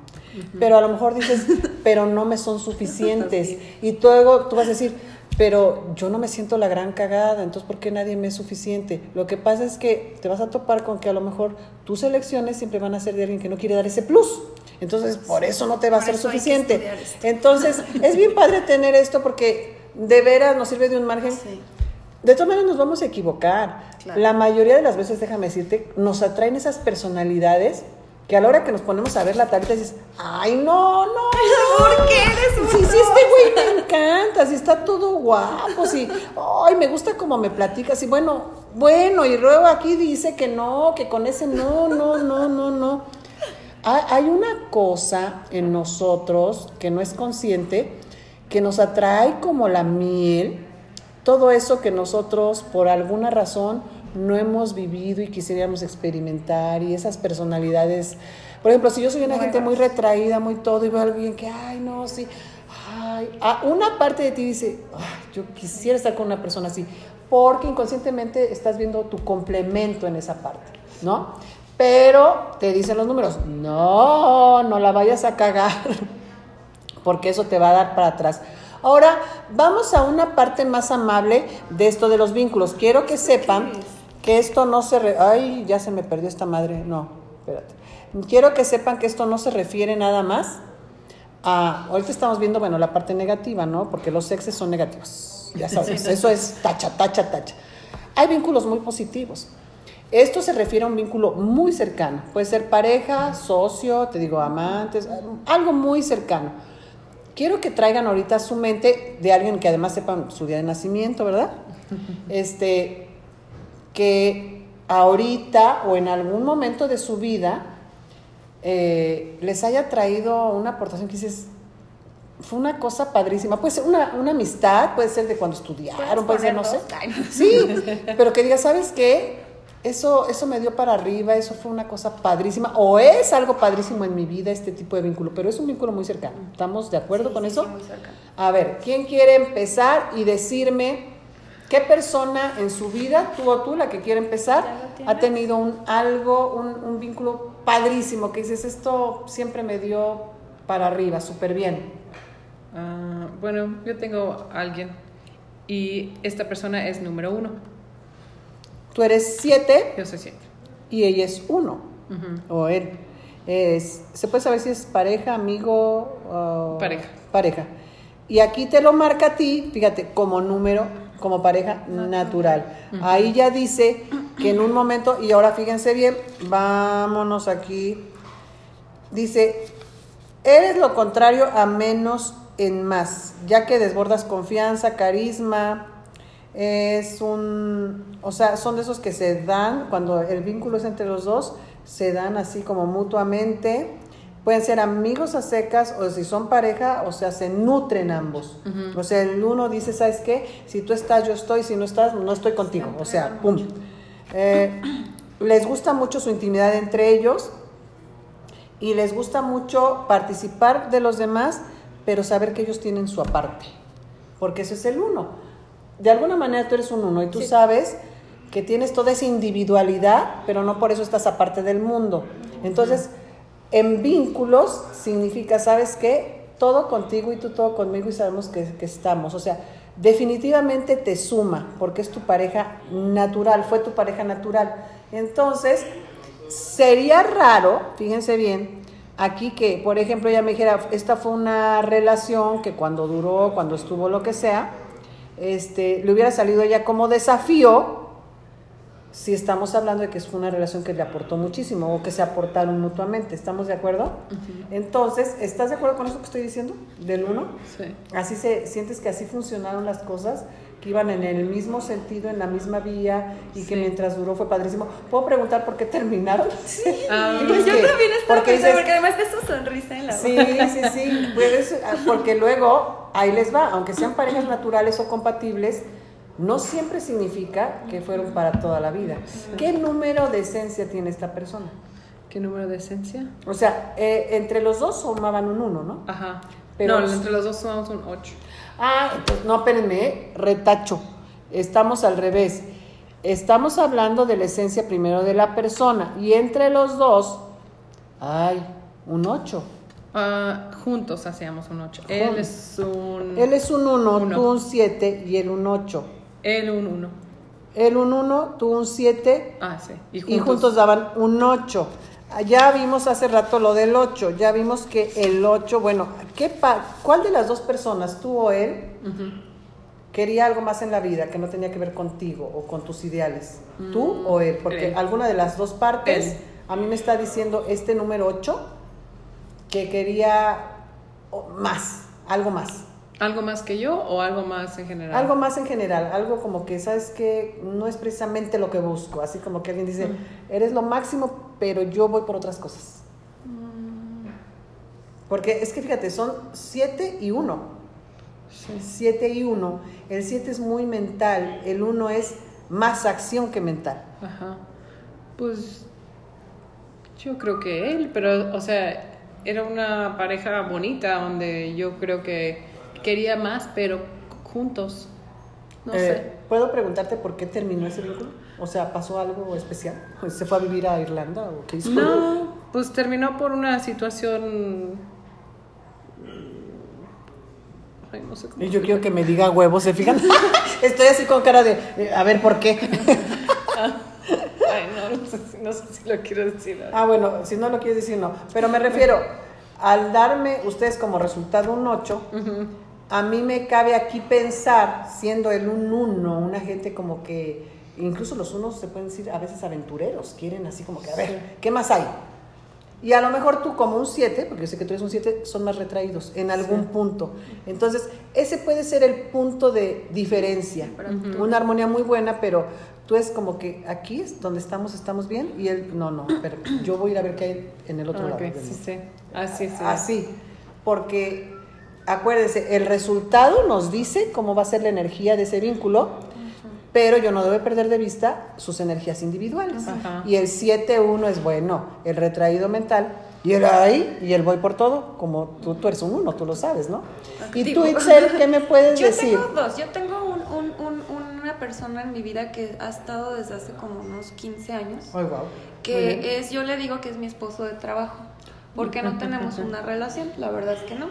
Pero a lo mejor dices, pero no me son suficientes. Y tú luego tú vas a decir, pero yo no me siento la gran cagada, entonces ¿por qué nadie me es suficiente? Lo que pasa es que te vas a topar con que a lo mejor tus elecciones siempre van a ser de alguien que no quiere dar ese plus. Entonces, por eso no te va a ser suficiente. Entonces, es bien padre tener esto porque de veras nos sirve de un margen. Sí. De todas maneras nos vamos a equivocar. Claro. La mayoría de las veces, déjame decirte, nos atraen esas personalidades que a la hora que nos ponemos a ver la tablita dices, ay, no, no, no. ¿Por qué eres un Sí, sí, este güey me encanta, si está todo guapo, sí, ay, me gusta como me platicas, y bueno, bueno, y luego aquí dice que no, que con ese no, no, no, no, no. Hay una cosa en nosotros que no es consciente, que nos atrae como la miel, todo eso que nosotros por alguna razón no hemos vivido y quisiéramos experimentar y esas personalidades. Por ejemplo, si yo soy una Nuevas. gente muy retraída, muy todo, y veo a alguien que, ay, no, sí, ay, una parte de ti dice, ay, yo quisiera estar con una persona así, porque inconscientemente estás viendo tu complemento en esa parte, ¿no? Pero te dicen los números, no, no la vayas a cagar, porque eso te va a dar para atrás. Ahora, vamos a una parte más amable de esto de los vínculos. Quiero que sepan que esto no se... re- Ay, ya se me perdió esta madre. No, espérate. Quiero que sepan que esto no se refiere nada más a... Ahorita estamos viendo, bueno, la parte negativa, ¿no? Porque los sexes son negativos. Ya sabes, eso es tacha, tacha, tacha. Hay vínculos muy positivos. Esto se refiere a un vínculo muy cercano. Puede ser pareja, socio, te digo, amantes, algo muy cercano. Quiero que traigan ahorita a su mente de alguien que además sepan su día de nacimiento, ¿verdad? Este, que ahorita o en algún momento de su vida eh, les haya traído una aportación que dices, fue una cosa padrísima. Puede ser una, una amistad, puede ser de cuando estudiaron, puede ser, no sé. Sí, pero que digas, ¿sabes qué? Eso, eso me dio para arriba, eso fue una cosa padrísima, o es algo padrísimo en mi vida este tipo de vínculo, pero es un vínculo muy cercano. ¿Estamos de acuerdo Sí, con sí, eso? sí, muy cercano. A ver, ¿quién quiere empezar y decirme qué persona en su vida, tú o tú, la que quiere empezar, ha tenido un algo, un, un vínculo padrísimo, que dices, esto siempre me dio para arriba, súper bien? Ah, bueno, yo tengo a alguien y esta persona es número uno. Tú eres siete Yo soy siete. y ella es uno, o él. Es, ¿Se puede saber si es pareja, amigo? o- Pareja. Pareja. Y aquí te lo marca a ti, fíjate, como número, como pareja natural. Ahí ya dice que en un momento, y ahora fíjense bien, vámonos aquí. Dice, eres lo contrario a menos en más, ya que desbordas confianza, carisma, es un, o sea, son de esos que se dan, cuando el vínculo es entre los dos, se dan así como mutuamente. Pueden ser amigos a secas o si son pareja, o sea, se nutren ambos. O sea, el uno dice, ¿sabes qué? Si tú estás, yo estoy, si no estás, no estoy contigo. O sea, pum. Eh, les gusta mucho su intimidad entre ellos y les gusta mucho participar de los demás, pero saber que ellos tienen su aparte, porque eso es el uno. De alguna manera tú eres un uno y tú sabes que tienes toda esa individualidad, pero no por eso estás aparte del mundo. Entonces, en vínculos significa, ¿sabes qué? Todo contigo y tú todo conmigo y sabemos que, que estamos. O sea, definitivamente te suma, porque es tu pareja natural, fue tu pareja natural. Entonces, sería raro, fíjense bien, aquí que, por ejemplo, ella me dijera, esta fue una relación que cuando duró, cuando estuvo lo que sea, este, le hubiera salido ella como desafío, si estamos hablando de que fue una relación que le aportó muchísimo o que se aportaron mutuamente, ¿estamos de acuerdo? Entonces, ¿estás de acuerdo con eso que estoy diciendo? Del uno. Sí. Así se, sientes que así funcionaron las cosas, que iban en el mismo sentido, en la misma vía y que mientras duró fue padrísimo. ¿Puedo preguntar por qué terminaron? Sí. Ah, Yo también estaba porque pensando, dices- porque además ves tu sonrisa en la boca. Sí, sí, sí. Pues, ah, porque luego, ahí les va, aunque sean parejas naturales o compatibles, no siempre significa que fueron para toda la vida. ¿Qué número de esencia tiene esta persona? ¿Qué número de esencia? O sea, eh, entre los dos sumaban un uno, ¿no? Ajá. Pero- no, entre los dos sumamos un 8. Ah, entonces, no, espérenme, ¿eh? retacho. Estamos al revés. Estamos hablando de la esencia primero de la persona y entre los dos, ay, un 8. Ah, juntos hacíamos un 8. Él es un. Él es un 1, Uno. tú un 7 y él un 8. Él un 1. Él un 1, tú un 7 Ah, sí. Y y juntos. juntos daban un 8. Ya vimos hace rato lo del 8, ya vimos que el 8, bueno, ¿qué pa- ¿cuál de las dos personas, tú o él, Ujú. quería algo más en la vida que no tenía que ver contigo o con tus ideales? ¿Tú o él? Porque él. alguna de las dos partes Él. a mí me está diciendo este número 8 que quería más, algo más. ¿Algo más que yo o algo más en general? Algo más en general, algo como que, ¿sabes que No es precisamente lo que busco, así como que alguien dice, eres lo máximo, pero yo voy por otras cosas. Porque es que fíjate, son 7 y 1. Sí. 7 y 1. El 7 es muy mental, el 1 es más acción que mental. Ajá. Pues Yo creo que él, pero, o sea, era una pareja bonita donde yo creo que quería más, pero juntos. No Eh, sé. ¿Puedo preguntarte por qué terminó ese vínculo? O sea, ¿pasó algo especial? ¿Se fue a vivir a Irlanda o qué hizo? No, pues terminó por una situación. Ay, no sé cómo. Y yo quiero que me diga huevos, ¿se fijan? Estoy así con cara de, eh, a ver, ¿por qué? Ay, no, no sé, si- no sé si lo quiero decir. ah, bueno, si no lo quieres decir, no. Pero me refiero, al darme ustedes como resultado un 8, a mí me cabe aquí pensar, siendo el un 1, una gente como que, incluso los unos se pueden decir a veces aventureros, quieren así como que, a ver, ¿qué más hay? Y a lo mejor tú como un 7, porque yo sé que tú eres un 7, son más retraídos en algún punto. Entonces, ese puede ser el punto de diferencia. Una armonía muy buena, pero tú es como que aquí es donde estamos, estamos bien, y él, no, no, pero yo voy a ir a ver qué hay en el otro Ah, lado. ok, del sí, sí. Así, sí. Así, porque acuérdense, el resultado nos dice cómo va a ser la energía de ese vínculo, pero yo no debo perder de vista sus energías individuales. Ajá. Y el 7-1 es bueno, el retraído mental, y el ahí, y el voy por todo, como tú, tú eres un uno, tú lo sabes, ¿no? Y tú, Activo. Itzel, ¿qué me puedes Yo decir? tengo dos. Yo tengo una persona en mi vida que ha estado desde hace como unos 15 años. Que es, yo le digo que es mi esposo de trabajo, porque no tenemos una relación, la verdad es que no,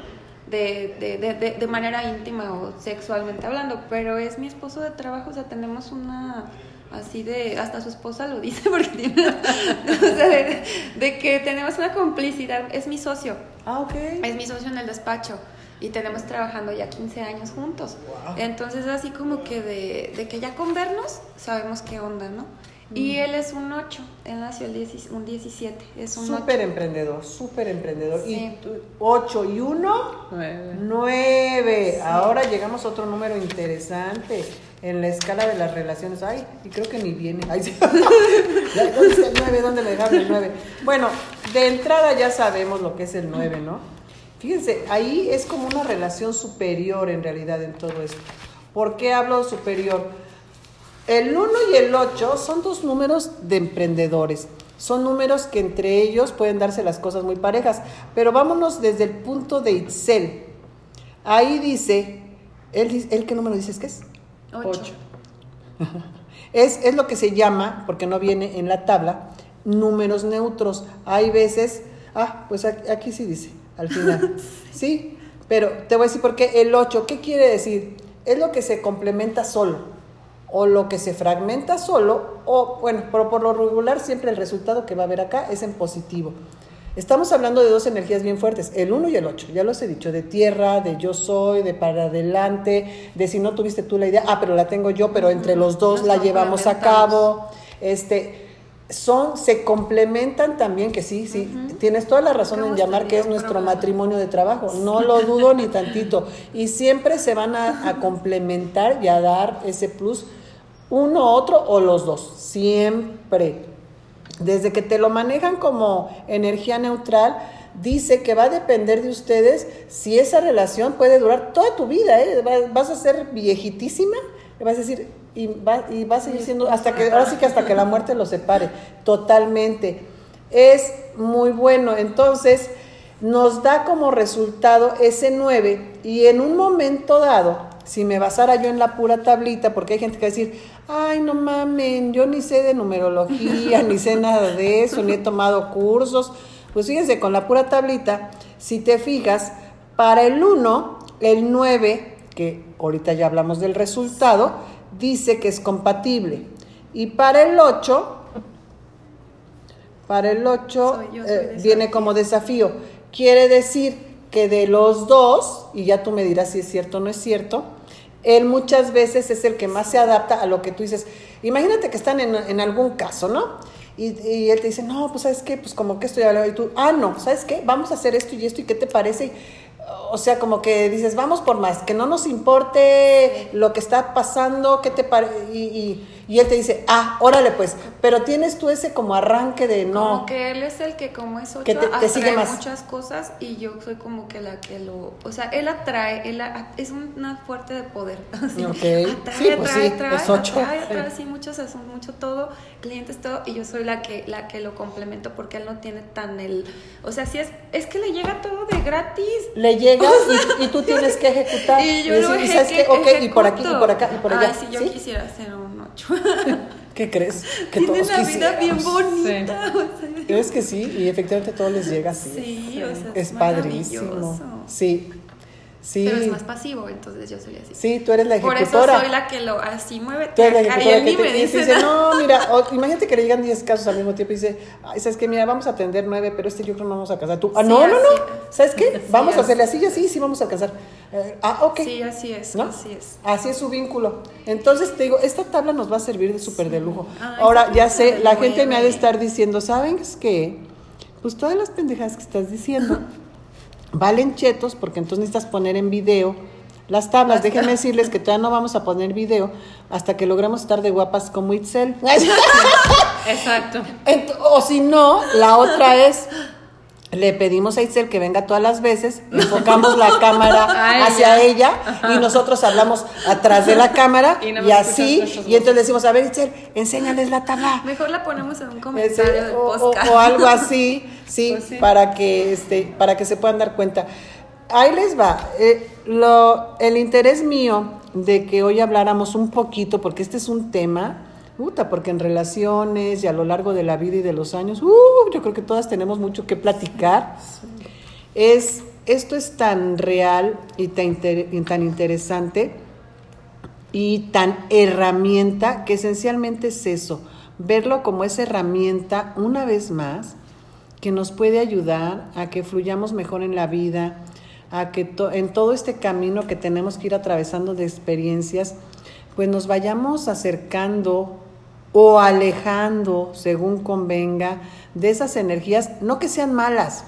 de, de, de, de, manera íntima o sexualmente hablando, pero es mi esposo de trabajo, o sea, tenemos una así de, hasta su esposa lo dice, porque tiene, o sea, de, de que tenemos una complicidad, es mi socio, Ah, ok. es mi socio en el despacho. Y tenemos trabajando ya 15 años juntos. Wow. Entonces, así como que de, de que ya con vernos sabemos qué onda, ¿no? Y él es un 8, él nació el 10 un 17, es un Súper 8. emprendedor, súper emprendedor. Sí. Y 8 y 1, Nueve. 9. Ahora llegamos a otro número interesante en la escala de las relaciones. Ay, y creo que ni viene. Ay, sí. ¿Dónde está el 9? ¿Dónde me dejaron el 9? Bueno, de entrada ya sabemos lo que es el 9, ¿no? Fíjense, ahí es como una relación superior en realidad en todo esto. ¿Por qué hablo superior? El 1 y el 8 son dos números de emprendedores. Son números que entre ellos pueden darse las cosas muy parejas. Pero vámonos desde el punto de Itzel. Ahí dice, ¿él, él qué número dices que es? 8. Ocho. Es, es lo que se llama, porque no viene en la tabla, números neutros. Hay veces, ah, pues aquí, aquí sí dice, al final. sí, pero te voy a decir por qué el 8, ¿qué quiere decir? Es lo que se complementa solo, o lo que se fragmenta solo, o bueno, pero por lo regular siempre el resultado que va a haber acá es en positivo. Estamos hablando de dos energías bien fuertes, el 1 y el 8, ya los he dicho, de tierra, de yo soy, de para adelante, de si no tuviste tú la idea, ah, pero la tengo yo, pero entre los dos Nos la llevamos a cabo. Este, son, se complementan también, que sí, sí, tienes toda la razón en llamar que es nuestro matrimonio de trabajo, no lo dudo ni tantito. Y siempre se van a, a complementar y a dar ese plus, uno, otro o los dos, siempre. Desde que te lo manejan como energía neutral, dice que va a depender de ustedes si esa relación puede durar toda tu vida, ¿eh? Va- Vas a ser viejitísima, y vas a decir, y va, y va a seguir siendo, hasta que, ahora sí que hasta que la muerte los separe, totalmente. Es muy bueno. Entonces, nos da como resultado ese 9 y en un momento dado, si me basara yo en la pura tablita, porque hay gente que va a decir, ay, no mamen, yo ni sé de numerología, ni sé nada de eso, ni he tomado cursos. Pues fíjense, con la pura tablita, si te fijas, para el 1, el 9, que ahorita ya hablamos del resultado, dice que es compatible. Y para el 8, para el 8 Soy yo, soy eh, viene como desafío. Quiere decir que de los dos, y ya tú me dirás si es cierto o no es cierto, él muchas veces es el que más se adapta a lo que tú dices. Imagínate que están en, en algún caso, ¿no? Y, y él te dice, no, pues sabes qué, pues como que estoy hablando, y tú, ah, no, ¿sabes qué? Vamos a hacer esto y esto, ¿y qué te parece? Y, o sea, como que dices, vamos por más, que no nos importe lo que está pasando, ¿qué te parece? Y, y- y él te dice, ah, órale pues, pero tienes tú ese como arranque de no. Como que él es el que como es ocho, Que te- sigue más. muchas cosas y yo soy como que la que lo, o sea, él atrae, él a- es una fuerte de poder. así, Ok. Atrae, Sí, pues atrae, sí, atrae, es ocho. atrae, atrae, sí, muchos asuntos, mucho todo, clientes todo y yo soy la que la que lo complemento porque él no tiene tan el, o sea, sí es es que le llega todo de gratis. Le llega y, y tú tienes que ejecutar. Y yo y lo decir, ¿sabes qué? eje- Ok, y por aquí, y por acá, y por allá. Ay, si yo ¿Sí? quisiera hacer un ocho. ¿Qué crees? Que Tiene todos la vida bien bonita. o sea, Es que sí, y efectivamente todo les llega así. Sí, o sea, es es padrísimo. Sí, sí. Pero es más pasivo, entonces yo soy así. Sí, tú eres la Por ejecutora. eso soy la que lo así mueve. Tú eres la Y ejecutora que te, dice dice, no, mira, o- imagínate que le llegan 10 casos al mismo tiempo y dice, ay, ¿sabes qué? Mira, vamos a atender 9, pero este yo creo no vamos a alcanzar. Tú, ah, Sí, no, no, no. ¿sabes qué? Sí, Vamos a hacerle así y así, sí vamos a alcanzar. Eh, ah, ok. Sí, así es, ¿No? así es. Así es su vínculo. Entonces te digo, esta tabla nos va a servir de súper de lujo. Ay, Ahora, ya sé, la gente me ha de estar diciendo, ¿saben qué? Pues todas las pendejadas que estás diciendo valen chetos porque entonces necesitas poner en video las tablas. Déjenme decirles que todavía no vamos a poner video hasta que logremos estar de guapas como Itzel. Exacto. O si no, la otra es, le pedimos a Itzel que venga todas las veces, enfocamos la cámara A hacia ella. y nosotros hablamos atrás de la cámara Y así, y entonces le decimos, a ver Itzel, enséñales la tabla. Mejor la ponemos en un Ese- comentario del o, o- podcast. o algo así, sí, Pues sí. para que este, para que se puedan dar cuenta. Ahí les va. eh, lo, el interés mío de que hoy habláramos un poquito, porque este es un tema, puta, porque en relaciones y a lo largo de la vida y de los años, uh, yo creo que todas tenemos mucho que platicar. Es, esto es tan real y tan, interesante y tan herramienta que esencialmente es eso, verlo como esa herramienta una vez más que nos puede ayudar a que fluyamos mejor en la vida, a que to- en todo este camino que tenemos que ir atravesando de experiencias, pues nos vayamos acercando o alejando, según convenga, de esas energías, no que sean malas,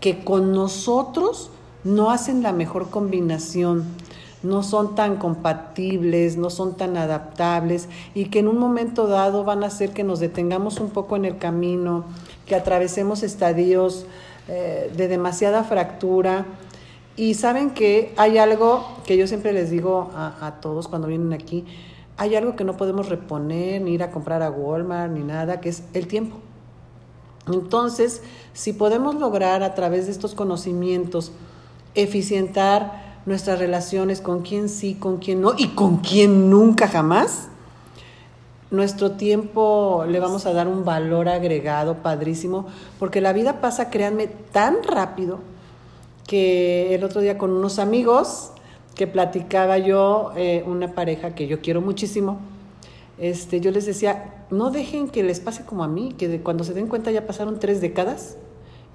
que con nosotros no hacen la mejor combinación, no son tan compatibles, no son tan adaptables y que en un momento dado van a hacer que nos detengamos un poco en el camino, que atravesemos estadios eh, de demasiada fractura. Y saben que hay algo que yo siempre les digo a, a todos cuando vienen aquí, hay algo que no podemos reponer, ni ir a comprar a Walmart, ni nada, que es el tiempo. Entonces, si podemos lograr a través de estos conocimientos eficientar nuestras relaciones con quien sí, con quien no y con quien nunca jamás, nuestro tiempo le vamos a dar un valor agregado padrísimo, porque la vida pasa, créanme, tan rápido que el otro día con unos amigos que platicaba yo, eh, una pareja que yo quiero muchísimo, este, yo les decía, no dejen que les pase como a mí, que de- cuando se den cuenta ya pasaron tres décadas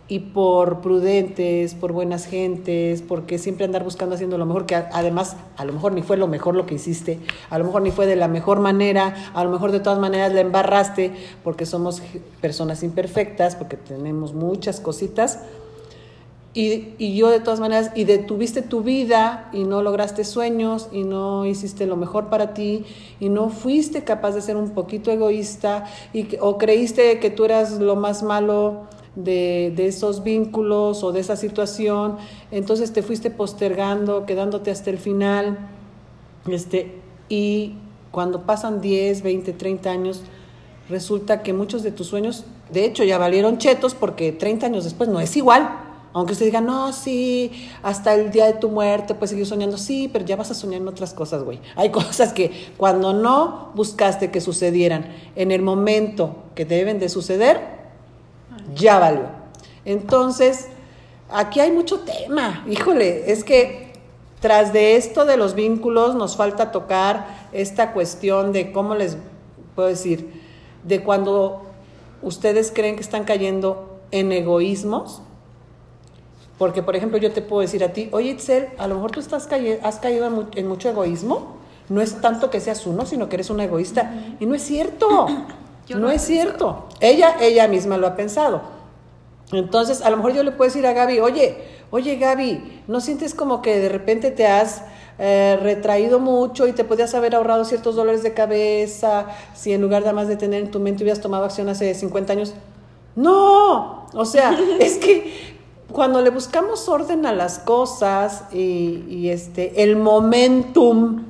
y por prudentes, por buenas gentes, porque siempre andar buscando haciendo lo mejor, que además a lo mejor ni fue lo mejor lo que hiciste, a lo mejor ni fue de la mejor manera, a lo mejor de todas maneras la embarraste, porque somos personas imperfectas, porque tenemos muchas cositas. Y, y yo de todas maneras, y detuviste tu vida y no lograste sueños y no hiciste lo mejor para ti y no fuiste capaz de ser un poquito egoísta y o creíste que tú eras lo más malo de, de esos vínculos o de esa situación, entonces te fuiste postergando, quedándote hasta el final. Este, y cuando pasan 10, 20, 30 años, resulta que muchos de tus sueños, de hecho, ya valieron chetos porque 30 años después no es igual. Aunque usted diga, no, sí, hasta el día de tu muerte puedes seguir soñando, sí, pero ya vas a soñar en otras cosas, güey. Hay cosas que cuando no buscaste que sucedieran en el momento que deben de suceder, ya valió. Entonces, aquí hay mucho tema. Híjole, es que tras de esto de los vínculos nos falta tocar esta cuestión de cómo les puedo decir, de cuando ustedes creen que están cayendo en egoísmos. Porque, por ejemplo, yo te puedo decir a ti, oye, Itzel, a lo mejor tú estás calle- has caído en, mu- en mucho egoísmo. No es tanto que seas uno, sino que eres una egoísta. Y no es cierto. Yo no es cierto. Ella, ella misma lo ha pensado. Entonces, a lo mejor yo le puedo decir a Gaby, oye, oye Gaby, ¿no sientes como que de repente te has eh, retraído mucho y te podías haber ahorrado ciertos dolores de cabeza si en lugar de más de tener en tu mente hubieras tomado acción hace 50 años? No, o sea, es que cuando le buscamos orden a las cosas y, este, el momentum,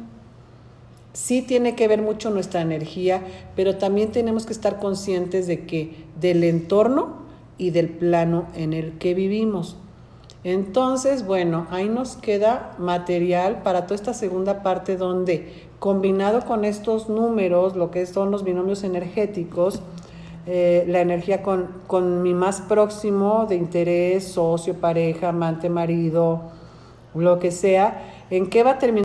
sí tiene que ver mucho nuestra energía, pero también tenemos que estar conscientes de que del entorno y del plano en el que vivimos. Entonces, bueno, ahí nos queda material para toda esta segunda parte donde, combinado con estos números, lo que son los binomios energéticos, eh, la energía con, con mi más próximo de interés, socio, pareja, amante, marido, lo que sea, ¿en qué va a terminar?